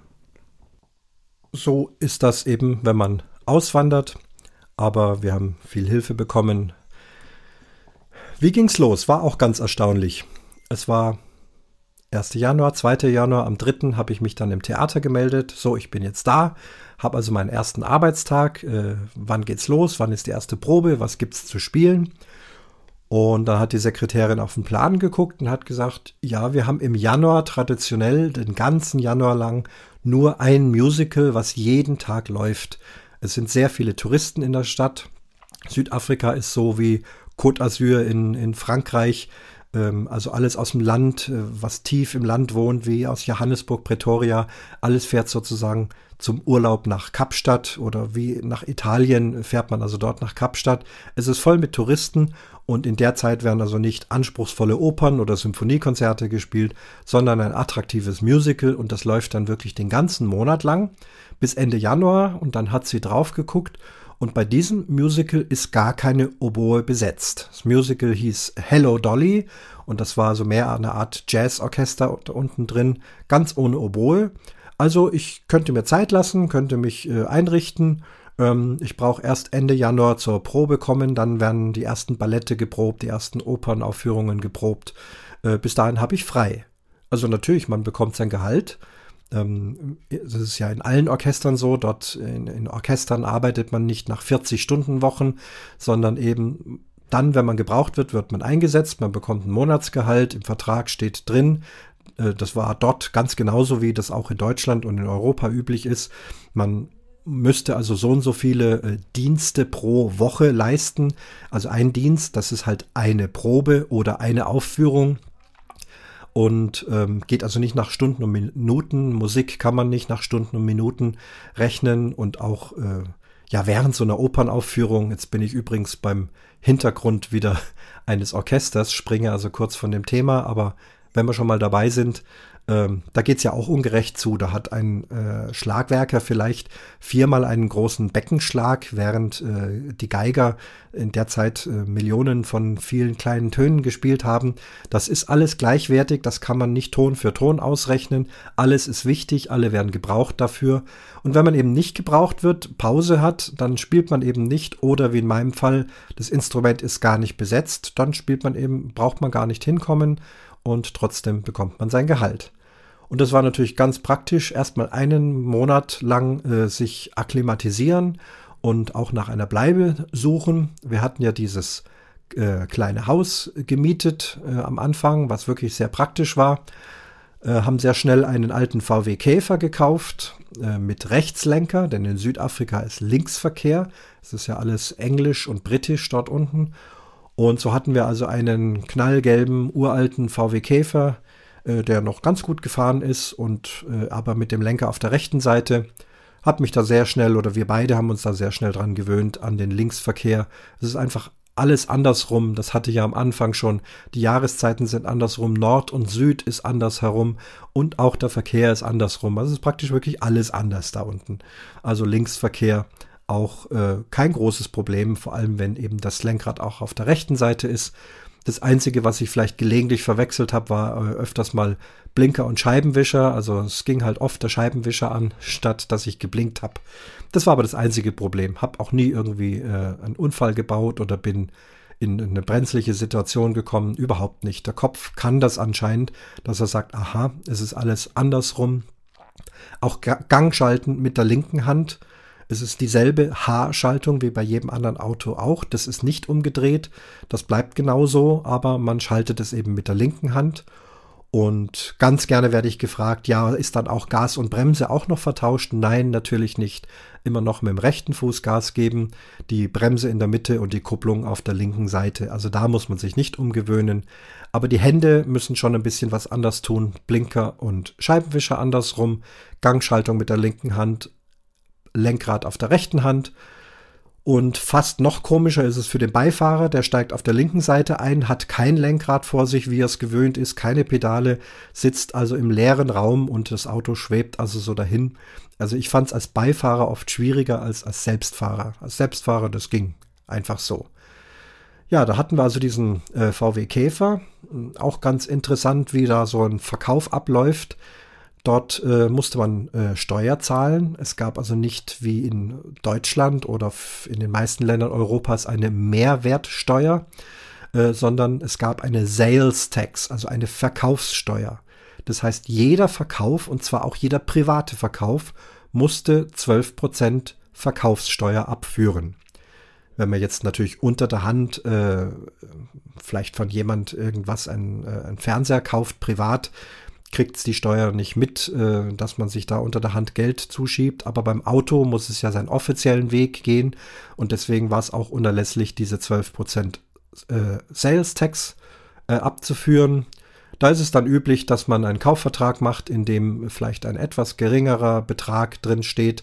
So ist das eben, wenn man auswandert aber wir haben viel Hilfe bekommen. Wie ging's los? War auch ganz erstaunlich. Es war 1. Januar, 2. Januar, am 3. habe ich mich dann im Theater gemeldet. So, ich bin jetzt da, habe also meinen ersten Arbeitstag. Äh, wann geht's los? Wann ist die erste Probe? Was gibt's zu spielen? Und dann hat die Sekretärin auf den Plan geguckt und hat gesagt, ja, wir haben im Januar traditionell den ganzen Januar lang nur ein Musical, was jeden Tag läuft. Es sind sehr viele Touristen in der Stadt. Südafrika ist so wie Côte d'Azur in, in Frankreich. Ähm, also alles aus dem Land, äh, was tief im Land wohnt, wie aus Johannesburg, Pretoria. Alles fährt sozusagen zum Urlaub nach Kapstadt oder wie nach Italien fährt man also dort nach Kapstadt. Es ist voll mit Touristen und in der Zeit werden also nicht anspruchsvolle Opern oder Symphoniekonzerte gespielt, sondern ein attraktives Musical und das läuft dann wirklich den ganzen Monat lang bis Ende Januar und dann hat sie drauf geguckt und bei diesem Musical ist gar keine Oboe besetzt. Das Musical hieß Hello Dolly und das war so mehr eine Art Jazzorchester unten drin, ganz ohne Oboe. Also ich könnte mir Zeit lassen, könnte mich äh, einrichten. Ähm, ich brauche erst Ende Januar zur Probe kommen, dann werden die ersten Ballette geprobt, die ersten Opernaufführungen geprobt. Äh, bis dahin habe ich frei. Also natürlich, man bekommt sein Gehalt. Ähm, das ist ja in allen Orchestern so. Dort in, in Orchestern arbeitet man nicht nach 40-Stunden-Wochen, sondern eben dann, wenn man gebraucht wird, wird man eingesetzt, man bekommt ein Monatsgehalt, im Vertrag steht drin, äh, das war dort ganz genauso, wie das auch in Deutschland und in Europa üblich ist. Man müsste also so und so viele äh, Dienste pro Woche leisten. Also ein Dienst, das ist halt eine Probe oder eine Aufführung und ähm, geht also nicht nach Stunden und Minuten. Musik kann man nicht nach Stunden und Minuten rechnen und auch äh, ja während so einer Opernaufführung. Jetzt bin ich übrigens beim Hintergrund wieder eines Orchesters, springe also kurz von dem Thema, aber wenn wir schon mal dabei sind, ähm, da geht's ja auch ungerecht zu. Da hat ein äh, Schlagwerker vielleicht viermal einen großen Beckenschlag, während äh, die Geiger in der Zeit äh, Millionen von vielen kleinen Tönen gespielt haben. Das ist alles gleichwertig, das kann man nicht Ton für Ton ausrechnen. Alles ist wichtig, alle werden gebraucht dafür. Und wenn man eben nicht gebraucht wird, Pause hat, dann spielt man eben nicht oder wie in meinem Fall, das Instrument ist gar nicht besetzt, dann spielt man eben, braucht man gar nicht hinkommen und trotzdem bekommt man sein Gehalt. Und das war natürlich ganz praktisch, erstmal einen Monat lang äh, sich akklimatisieren und auch nach einer Bleibe suchen. Wir hatten ja dieses äh, kleine Haus gemietet äh, am Anfang, was wirklich sehr praktisch war. Äh, haben sehr schnell einen alten VW Käfer gekauft äh, mit Rechtslenker, denn in Südafrika ist Linksverkehr. Es ist ja alles englisch und britisch dort unten. Und so hatten wir also einen knallgelben, uralten VW Käfer, äh, der noch ganz gut gefahren ist und äh, aber mit dem Lenker auf der rechten Seite. Hab mich da sehr schnell oder wir beide haben uns da sehr schnell dran gewöhnt an den Linksverkehr. Es ist einfach alles andersrum. Das hatte ich ja am Anfang schon. Die Jahreszeiten sind andersrum. Nord und Süd ist anders herum und auch der Verkehr ist andersrum. Also es ist praktisch wirklich alles anders da unten. Also Linksverkehr auch äh, kein großes Problem, vor allem wenn eben das Lenkrad auch auf der rechten Seite ist. Das Einzige, was ich vielleicht gelegentlich verwechselt habe, war äh, öfters mal Blinker und Scheibenwischer. Also es ging halt oft der Scheibenwischer an, statt dass ich geblinkt habe. Das war aber das einzige Problem. Hab auch nie irgendwie äh, einen Unfall gebaut oder bin in eine brenzliche Situation gekommen. Überhaupt nicht. Der Kopf kann das anscheinend, dass er sagt, aha, es ist alles andersrum. Auch Gangschalten mit der linken Hand es ist dieselbe H-Schaltung wie bei jedem anderen Auto auch. Das ist nicht umgedreht. Das bleibt genauso, aber man schaltet es eben mit der linken Hand. Und ganz gerne werde ich gefragt, ja, ist dann auch Gas und Bremse auch noch vertauscht? Nein, natürlich nicht. Immer noch mit dem rechten Fuß Gas geben, die Bremse in der Mitte und die Kupplung auf der linken Seite. Also da muss man sich nicht umgewöhnen. Aber die Hände müssen schon ein bisschen was anders tun. Blinker und Scheibenwischer andersrum, Gangschaltung mit der linken Hand Lenkrad auf der rechten Hand. Und fast noch komischer ist es für den Beifahrer, der steigt auf der linken Seite ein, hat kein Lenkrad vor sich, wie er es gewöhnt ist, keine Pedale, sitzt also im leeren Raum und das Auto schwebt also so dahin. Also ich fand es als Beifahrer oft schwieriger als als Selbstfahrer. Als Selbstfahrer, das ging einfach so. Ja, da hatten wir also diesen äh, VW Käfer. Auch ganz interessant, wie da so ein Verkauf abläuft. Dort äh, musste man äh, Steuer zahlen. Es gab also nicht wie in Deutschland oder in den meisten Ländern Europas eine Mehrwertsteuer, äh, sondern es gab eine Sales Tax, also eine Verkaufssteuer. Das heißt, jeder Verkauf, und zwar auch jeder private Verkauf, musste 12% Verkaufssteuer abführen. Wenn man jetzt natürlich unter der Hand äh, vielleicht von jemand irgendwas, ein, äh, ein Fernseher kauft, privat, kriegt es die Steuer nicht mit, äh, dass man sich da unter der Hand Geld zuschiebt. Aber beim Auto muss es ja seinen offiziellen Weg gehen und deswegen war es auch unerlässlich, diese 12% äh, Sales Tax äh, abzuführen. Da ist es dann üblich, dass man einen Kaufvertrag macht, in dem vielleicht ein etwas geringerer Betrag drin steht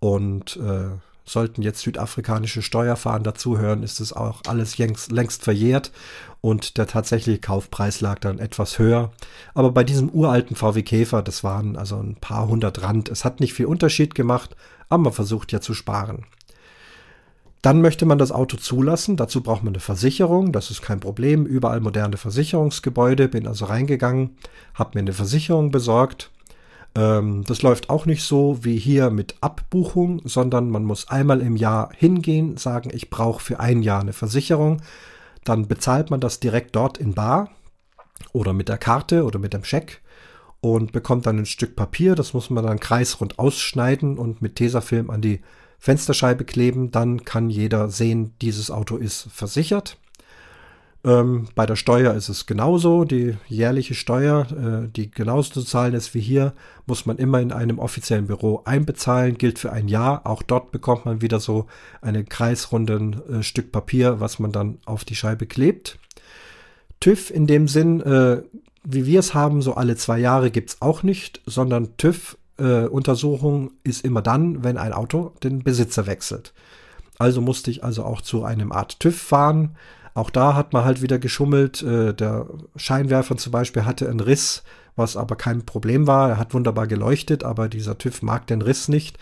und äh, sollten jetzt südafrikanische Steuerfahnder zuhören, ist es auch alles längst, längst verjährt und der tatsächliche Kaufpreis lag dann etwas höher. Aber bei diesem uralten VW Käfer, das waren also ein paar hundert Rand. Es hat nicht viel Unterschied gemacht, aber man versucht ja zu sparen. Dann möchte man das Auto zulassen. Dazu braucht man eine Versicherung. Das ist kein Problem. Überall moderne Versicherungsgebäude. Bin also reingegangen, habe mir eine Versicherung besorgt ähm, das läuft auch nicht so wie hier mit Abbuchung, sondern man muss einmal im Jahr hingehen, sagen, ich brauche für ein Jahr eine Versicherung. Dann bezahlt man das direkt dort in Bar oder mit der Karte oder mit dem Scheck und bekommt dann ein Stück Papier. Das muss man dann kreisrund ausschneiden und mit Tesafilm an die Fensterscheibe kleben. Dann kann jeder sehen, dieses Auto ist versichert. Ähm, bei der Steuer ist es genauso. Die jährliche Steuer, äh, die genauso zu zahlen ist wie hier, muss man immer in einem offiziellen Büro einbezahlen, gilt für ein Jahr. Auch dort bekommt man wieder so einen kreisrunden äh, Stück Papier, was man dann auf die Scheibe klebt. TÜV in dem Sinn, äh, wie wir es haben, so alle zwei Jahre gibt es auch nicht, sondern TÜV-Untersuchung äh, ist immer dann, wenn ein Auto den Besitzer wechselt. Also musste ich also auch zu einem Art TÜV fahren auch da hat man halt wieder geschummelt. Äh, der Scheinwerfer zum Beispiel hatte einen Riss, was aber kein Problem war. Er hat wunderbar geleuchtet, aber dieser TÜV mag den Riss nicht.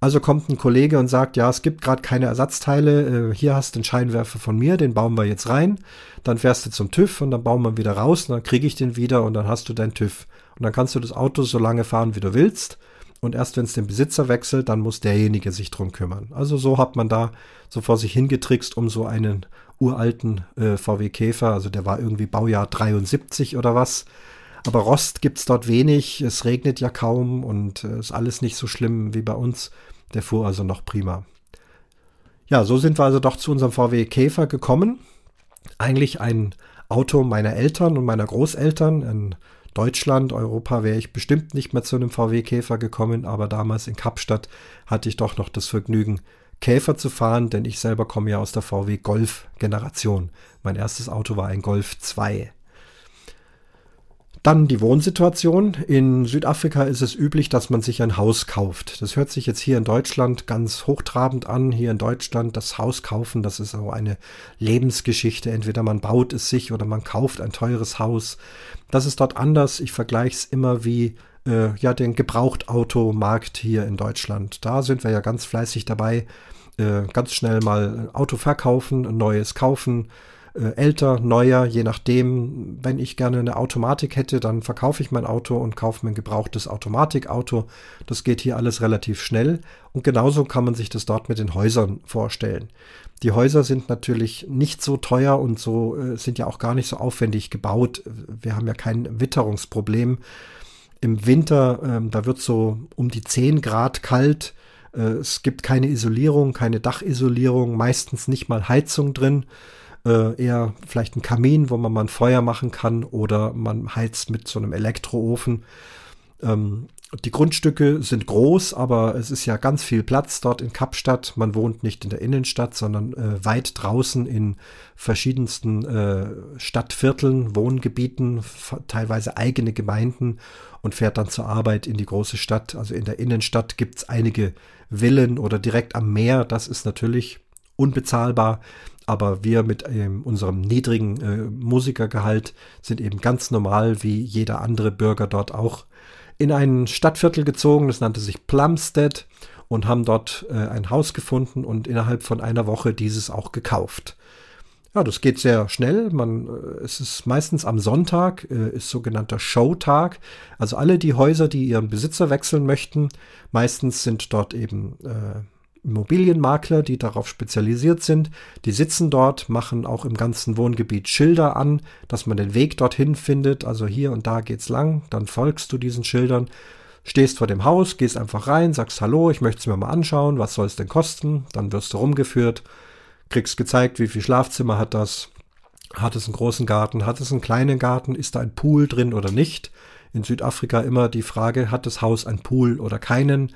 Also kommt ein Kollege und sagt, ja, es gibt gerade keine Ersatzteile, äh, hier hast du den Scheinwerfer von mir, den bauen wir jetzt rein. Dann fährst du zum TÜV und dann bauen wir ihn wieder raus und dann kriege ich den wieder und dann hast du deinen TÜV. Und dann kannst du das Auto so lange fahren, wie du willst. Und erst wenn es den Besitzer wechselt, dann muss derjenige sich drum kümmern. Also so hat man da so vor sich hingetrickst, um so einen uralten äh, VW Käfer, also der war irgendwie Baujahr 73 oder was. Aber Rost gibt es dort wenig, es regnet ja kaum und äh, ist alles nicht so schlimm wie bei uns. Der fuhr also noch prima. Ja, so sind wir also doch zu unserem VW Käfer gekommen. Eigentlich ein Auto meiner Eltern und meiner Großeltern. In Deutschland, Europa wäre ich bestimmt nicht mehr zu einem VW Käfer gekommen, aber damals in Kapstadt hatte ich doch noch das Vergnügen, Käfer zu fahren, denn ich selber komme ja aus der VW Golf Generation. Mein erstes Auto war ein Golf 2. Dann die Wohnsituation. In Südafrika ist es üblich, dass man sich ein Haus kauft. Das hört sich jetzt hier in Deutschland ganz hochtrabend an. Hier in Deutschland das Haus kaufen, das ist so eine Lebensgeschichte. Entweder man baut es sich oder man kauft ein teures Haus. Das ist dort anders. Ich vergleiche es immer wie äh, ja den Gebrauchtautomarkt hier in Deutschland. Da sind wir ja ganz fleißig dabei, äh, ganz schnell mal ein Auto verkaufen, ein neues kaufen, äh, älter, neuer, je nachdem. Wenn ich gerne eine Automatik hätte, dann verkaufe ich mein Auto und kaufe mir ein gebrauchtes Automatikauto. Das geht hier alles relativ schnell und genauso kann man sich das dort mit den Häusern vorstellen. Die Häuser sind natürlich nicht so teuer und so äh, sind ja auch gar nicht so aufwendig gebaut. Wir haben ja kein Witterungsproblem im Winter, ähm, da wird so um die 10 Grad kalt. Äh, es gibt keine Isolierung, keine Dachisolierung, meistens nicht mal Heizung drin. Äh, eher vielleicht ein Kamin, wo man mal ein Feuer machen kann oder man heizt mit so einem Elektroofen. Ähm, die Grundstücke sind groß, aber es ist ja ganz viel Platz dort in Kapstadt. Man wohnt nicht in der Innenstadt, sondern äh, weit draußen in verschiedensten äh, Stadtvierteln, Wohngebieten, teilweise eigene Gemeinden und fährt dann zur Arbeit in die große Stadt. Also in der Innenstadt gibt es einige Villen oder direkt am Meer. Das ist natürlich unbezahlbar. Aber wir mit ähm, unserem niedrigen äh, Musikergehalt sind eben ganz normal wie jeder andere Bürger dort auch in ein Stadtviertel gezogen, das nannte sich Plumstead und haben dort äh, ein Haus gefunden und innerhalb von einer Woche dieses auch gekauft. Ja, das geht sehr schnell. Man, äh, es ist meistens am Sonntag, äh, ist sogenannter Showtag. Also alle die Häuser, die ihren Besitzer wechseln möchten, meistens sind dort eben äh, Immobilienmakler, die darauf spezialisiert sind. Die sitzen dort, machen auch im ganzen Wohngebiet Schilder an, dass man den Weg dorthin findet. Also hier und da geht's lang, dann folgst du diesen Schildern. Stehst vor dem Haus, gehst einfach rein, sagst Hallo, ich möchte es mir mal anschauen, was soll es denn kosten? Dann wirst du rumgeführt, kriegst gezeigt, wie viel Schlafzimmer hat das, hat es einen großen Garten, hat es einen kleinen Garten, ist da ein Pool drin oder nicht? In Südafrika immer die Frage, hat das Haus einen Pool oder keinen?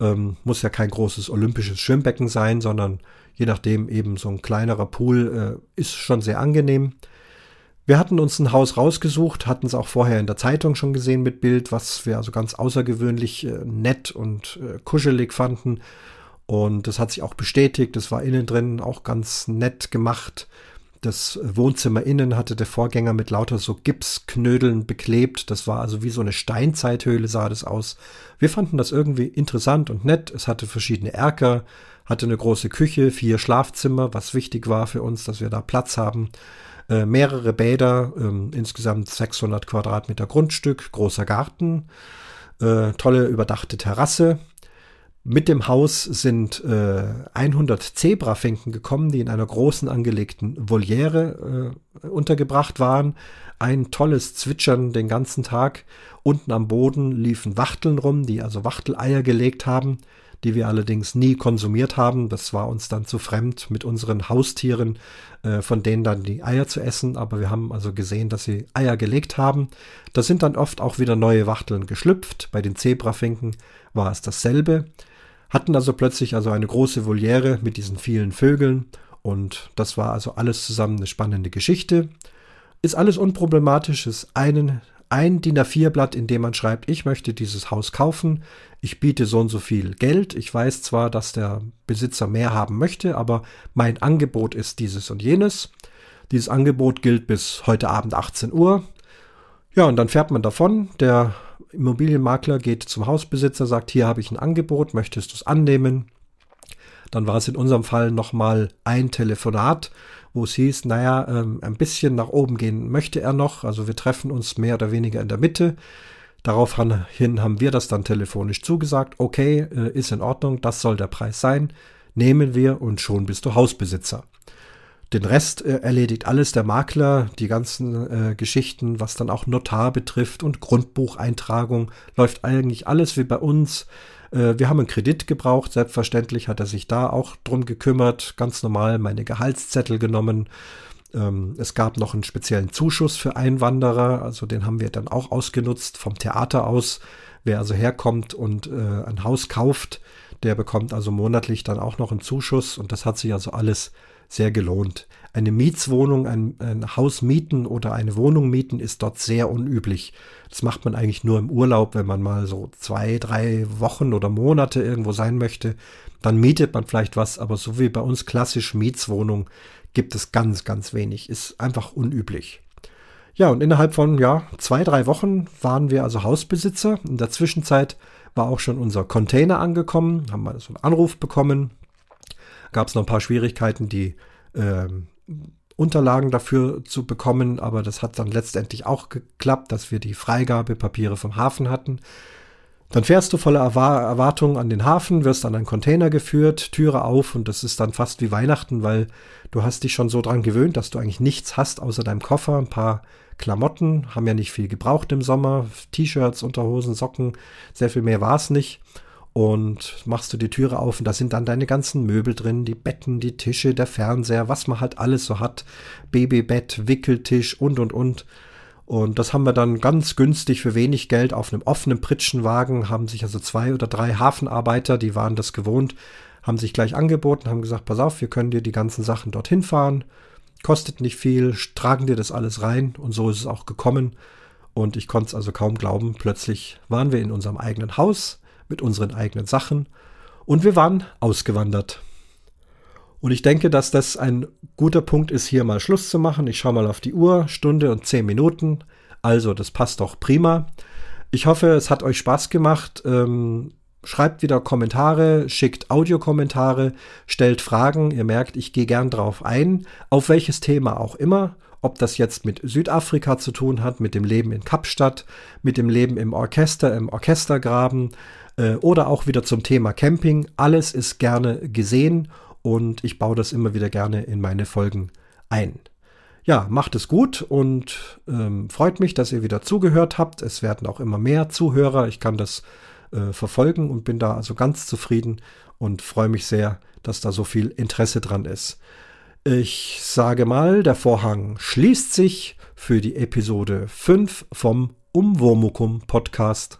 Ähm, muss ja kein großes olympisches Schwimmbecken sein, sondern je nachdem eben so ein kleinerer Pool äh, ist schon sehr angenehm. Wir hatten uns ein Haus rausgesucht, hatten es auch vorher in der Zeitung schon gesehen mit Bild, was wir also ganz außergewöhnlich äh, nett und äh, kuschelig fanden. Und das hat sich auch bestätigt. Das war innen drin auch ganz nett gemacht. Das Wohnzimmer innen hatte der Vorgänger mit lauter so Gipsknödeln beklebt. Das war also wie so eine Steinzeithöhle sah das aus. Wir fanden das irgendwie interessant und nett. Es hatte verschiedene Erker, hatte eine große Küche, vier Schlafzimmer, was wichtig war für uns, dass wir da Platz haben. Äh, mehrere Bäder, äh, insgesamt 600 Quadratmeter Grundstück, großer Garten, äh, tolle überdachte Terrasse. Mit dem Haus sind 100 äh, Zebrafinken gekommen, die in einer großen angelegten Voliere äh, untergebracht waren. Ein tolles Zwitschern den ganzen Tag. Unten am Boden liefen Wachteln rum, die also Wachteleier gelegt haben die wir allerdings nie konsumiert haben. Das war uns dann zu fremd, mit unseren Haustieren äh, von denen dann die Eier zu essen. Aber wir haben also gesehen, dass sie Eier gelegt haben. Da sind dann oft auch wieder neue Wachteln geschlüpft. Bei den Zebrafinken war es dasselbe. Hatten also plötzlich also eine große Voliere mit diesen vielen Vögeln. Und das war also alles zusammen eine spannende Geschichte. Ist alles unproblematisch, ist einen, ein DIN A4-Blatt, in dem man schreibt, ich möchte dieses Haus kaufen, ich biete so und so viel Geld. Ich weiß zwar, dass der Besitzer mehr haben möchte, aber mein Angebot ist dieses und jenes. Dieses Angebot gilt bis heute Abend 18 Uhr. Ja, und dann fährt man davon. Der Immobilienmakler geht zum Hausbesitzer, sagt, hier habe ich ein Angebot, möchtest du es annehmen? Dann war es in unserem Fall nochmal ein Telefonat wo es hieß, naja, ähm, ein bisschen nach oben gehen möchte er noch. Also wir treffen uns mehr oder weniger in der Mitte. Daraufhin haben wir das dann telefonisch zugesagt. Okay, äh, ist in Ordnung, das soll der Preis sein. Nehmen wir und schon bist du Hausbesitzer. Den Rest äh, erledigt alles der Makler, die ganzen äh, Geschichten, was dann auch Notar betrifft und Grundbucheintragung, läuft eigentlich alles wie bei uns. Äh, wir haben einen Kredit gebraucht, selbstverständlich hat er sich da auch drum gekümmert, ganz normal meine Gehaltszettel genommen. Ähm, es gab noch einen speziellen Zuschuss für Einwanderer, also den haben wir dann auch ausgenutzt vom Theater aus. Wer also herkommt und äh, ein Haus kauft, der bekommt also monatlich dann auch noch einen Zuschuss und das hat sich also alles sehr gelohnt. Eine Mietswohnung, ein, ein Haus mieten oder eine Wohnung mieten ist dort sehr unüblich. Das macht man eigentlich nur im Urlaub, wenn man mal so zwei, drei Wochen oder Monate irgendwo sein möchte. Dann mietet man vielleicht was, aber so wie bei uns klassisch Mietswohnung gibt es ganz, ganz wenig. Ist einfach unüblich. Ja, und innerhalb von ja, zwei, drei Wochen waren wir also Hausbesitzer. In der Zwischenzeit war auch schon unser Container angekommen, haben wir so einen Anruf bekommen, gab es noch ein paar Schwierigkeiten, die äh, Unterlagen dafür zu bekommen, aber das hat dann letztendlich auch geklappt, dass wir die Freigabepapiere vom Hafen hatten. Dann fährst du voller Erwartung an den Hafen, wirst an einen Container geführt, Türe auf und das ist dann fast wie Weihnachten, weil du hast dich schon so dran gewöhnt, dass du eigentlich nichts hast außer deinem Koffer, ein paar Klamotten, haben ja nicht viel gebraucht im Sommer, T-Shirts, Unterhosen, Socken, sehr viel mehr war es nicht und machst du die Türe auf und da sind dann deine ganzen Möbel drin, die Betten, die Tische, der Fernseher, was man halt alles so hat, Babybett, Wickeltisch und und und. Und das haben wir dann ganz günstig für wenig Geld auf einem offenen Pritschenwagen, haben sich also zwei oder drei Hafenarbeiter, die waren das gewohnt, haben sich gleich angeboten, haben gesagt, pass auf, wir können dir die ganzen Sachen dorthin fahren, kostet nicht viel, tragen dir das alles rein und so ist es auch gekommen. Und ich konnte es also kaum glauben, plötzlich waren wir in unserem eigenen Haus, mit unseren eigenen Sachen und wir waren ausgewandert. Und ich denke, dass das ein guter Punkt ist, hier mal Schluss zu machen. Ich schaue mal auf die Uhr, Stunde und zehn Minuten. Also, das passt doch prima. Ich hoffe, es hat euch Spaß gemacht. Ähm, schreibt wieder Kommentare, schickt Audiokommentare, stellt Fragen. Ihr merkt, ich gehe gern drauf ein, auf welches Thema auch immer. Ob das jetzt mit Südafrika zu tun hat, mit dem Leben in Kapstadt, mit dem Leben im Orchester, im Orchestergraben, äh, oder auch wieder zum Thema Camping. Alles ist gerne gesehen und ich baue das immer wieder gerne in meine Folgen ein. Ja, macht es gut und ähm, freut mich, dass ihr wieder zugehört habt. Es werden auch immer mehr Zuhörer. Ich kann das äh, verfolgen und bin da also ganz zufrieden und freue mich sehr, dass da so viel Interesse dran ist. Ich sage mal, der Vorhang schließt sich für die Episode 5 vom Umwurmukum Podcast.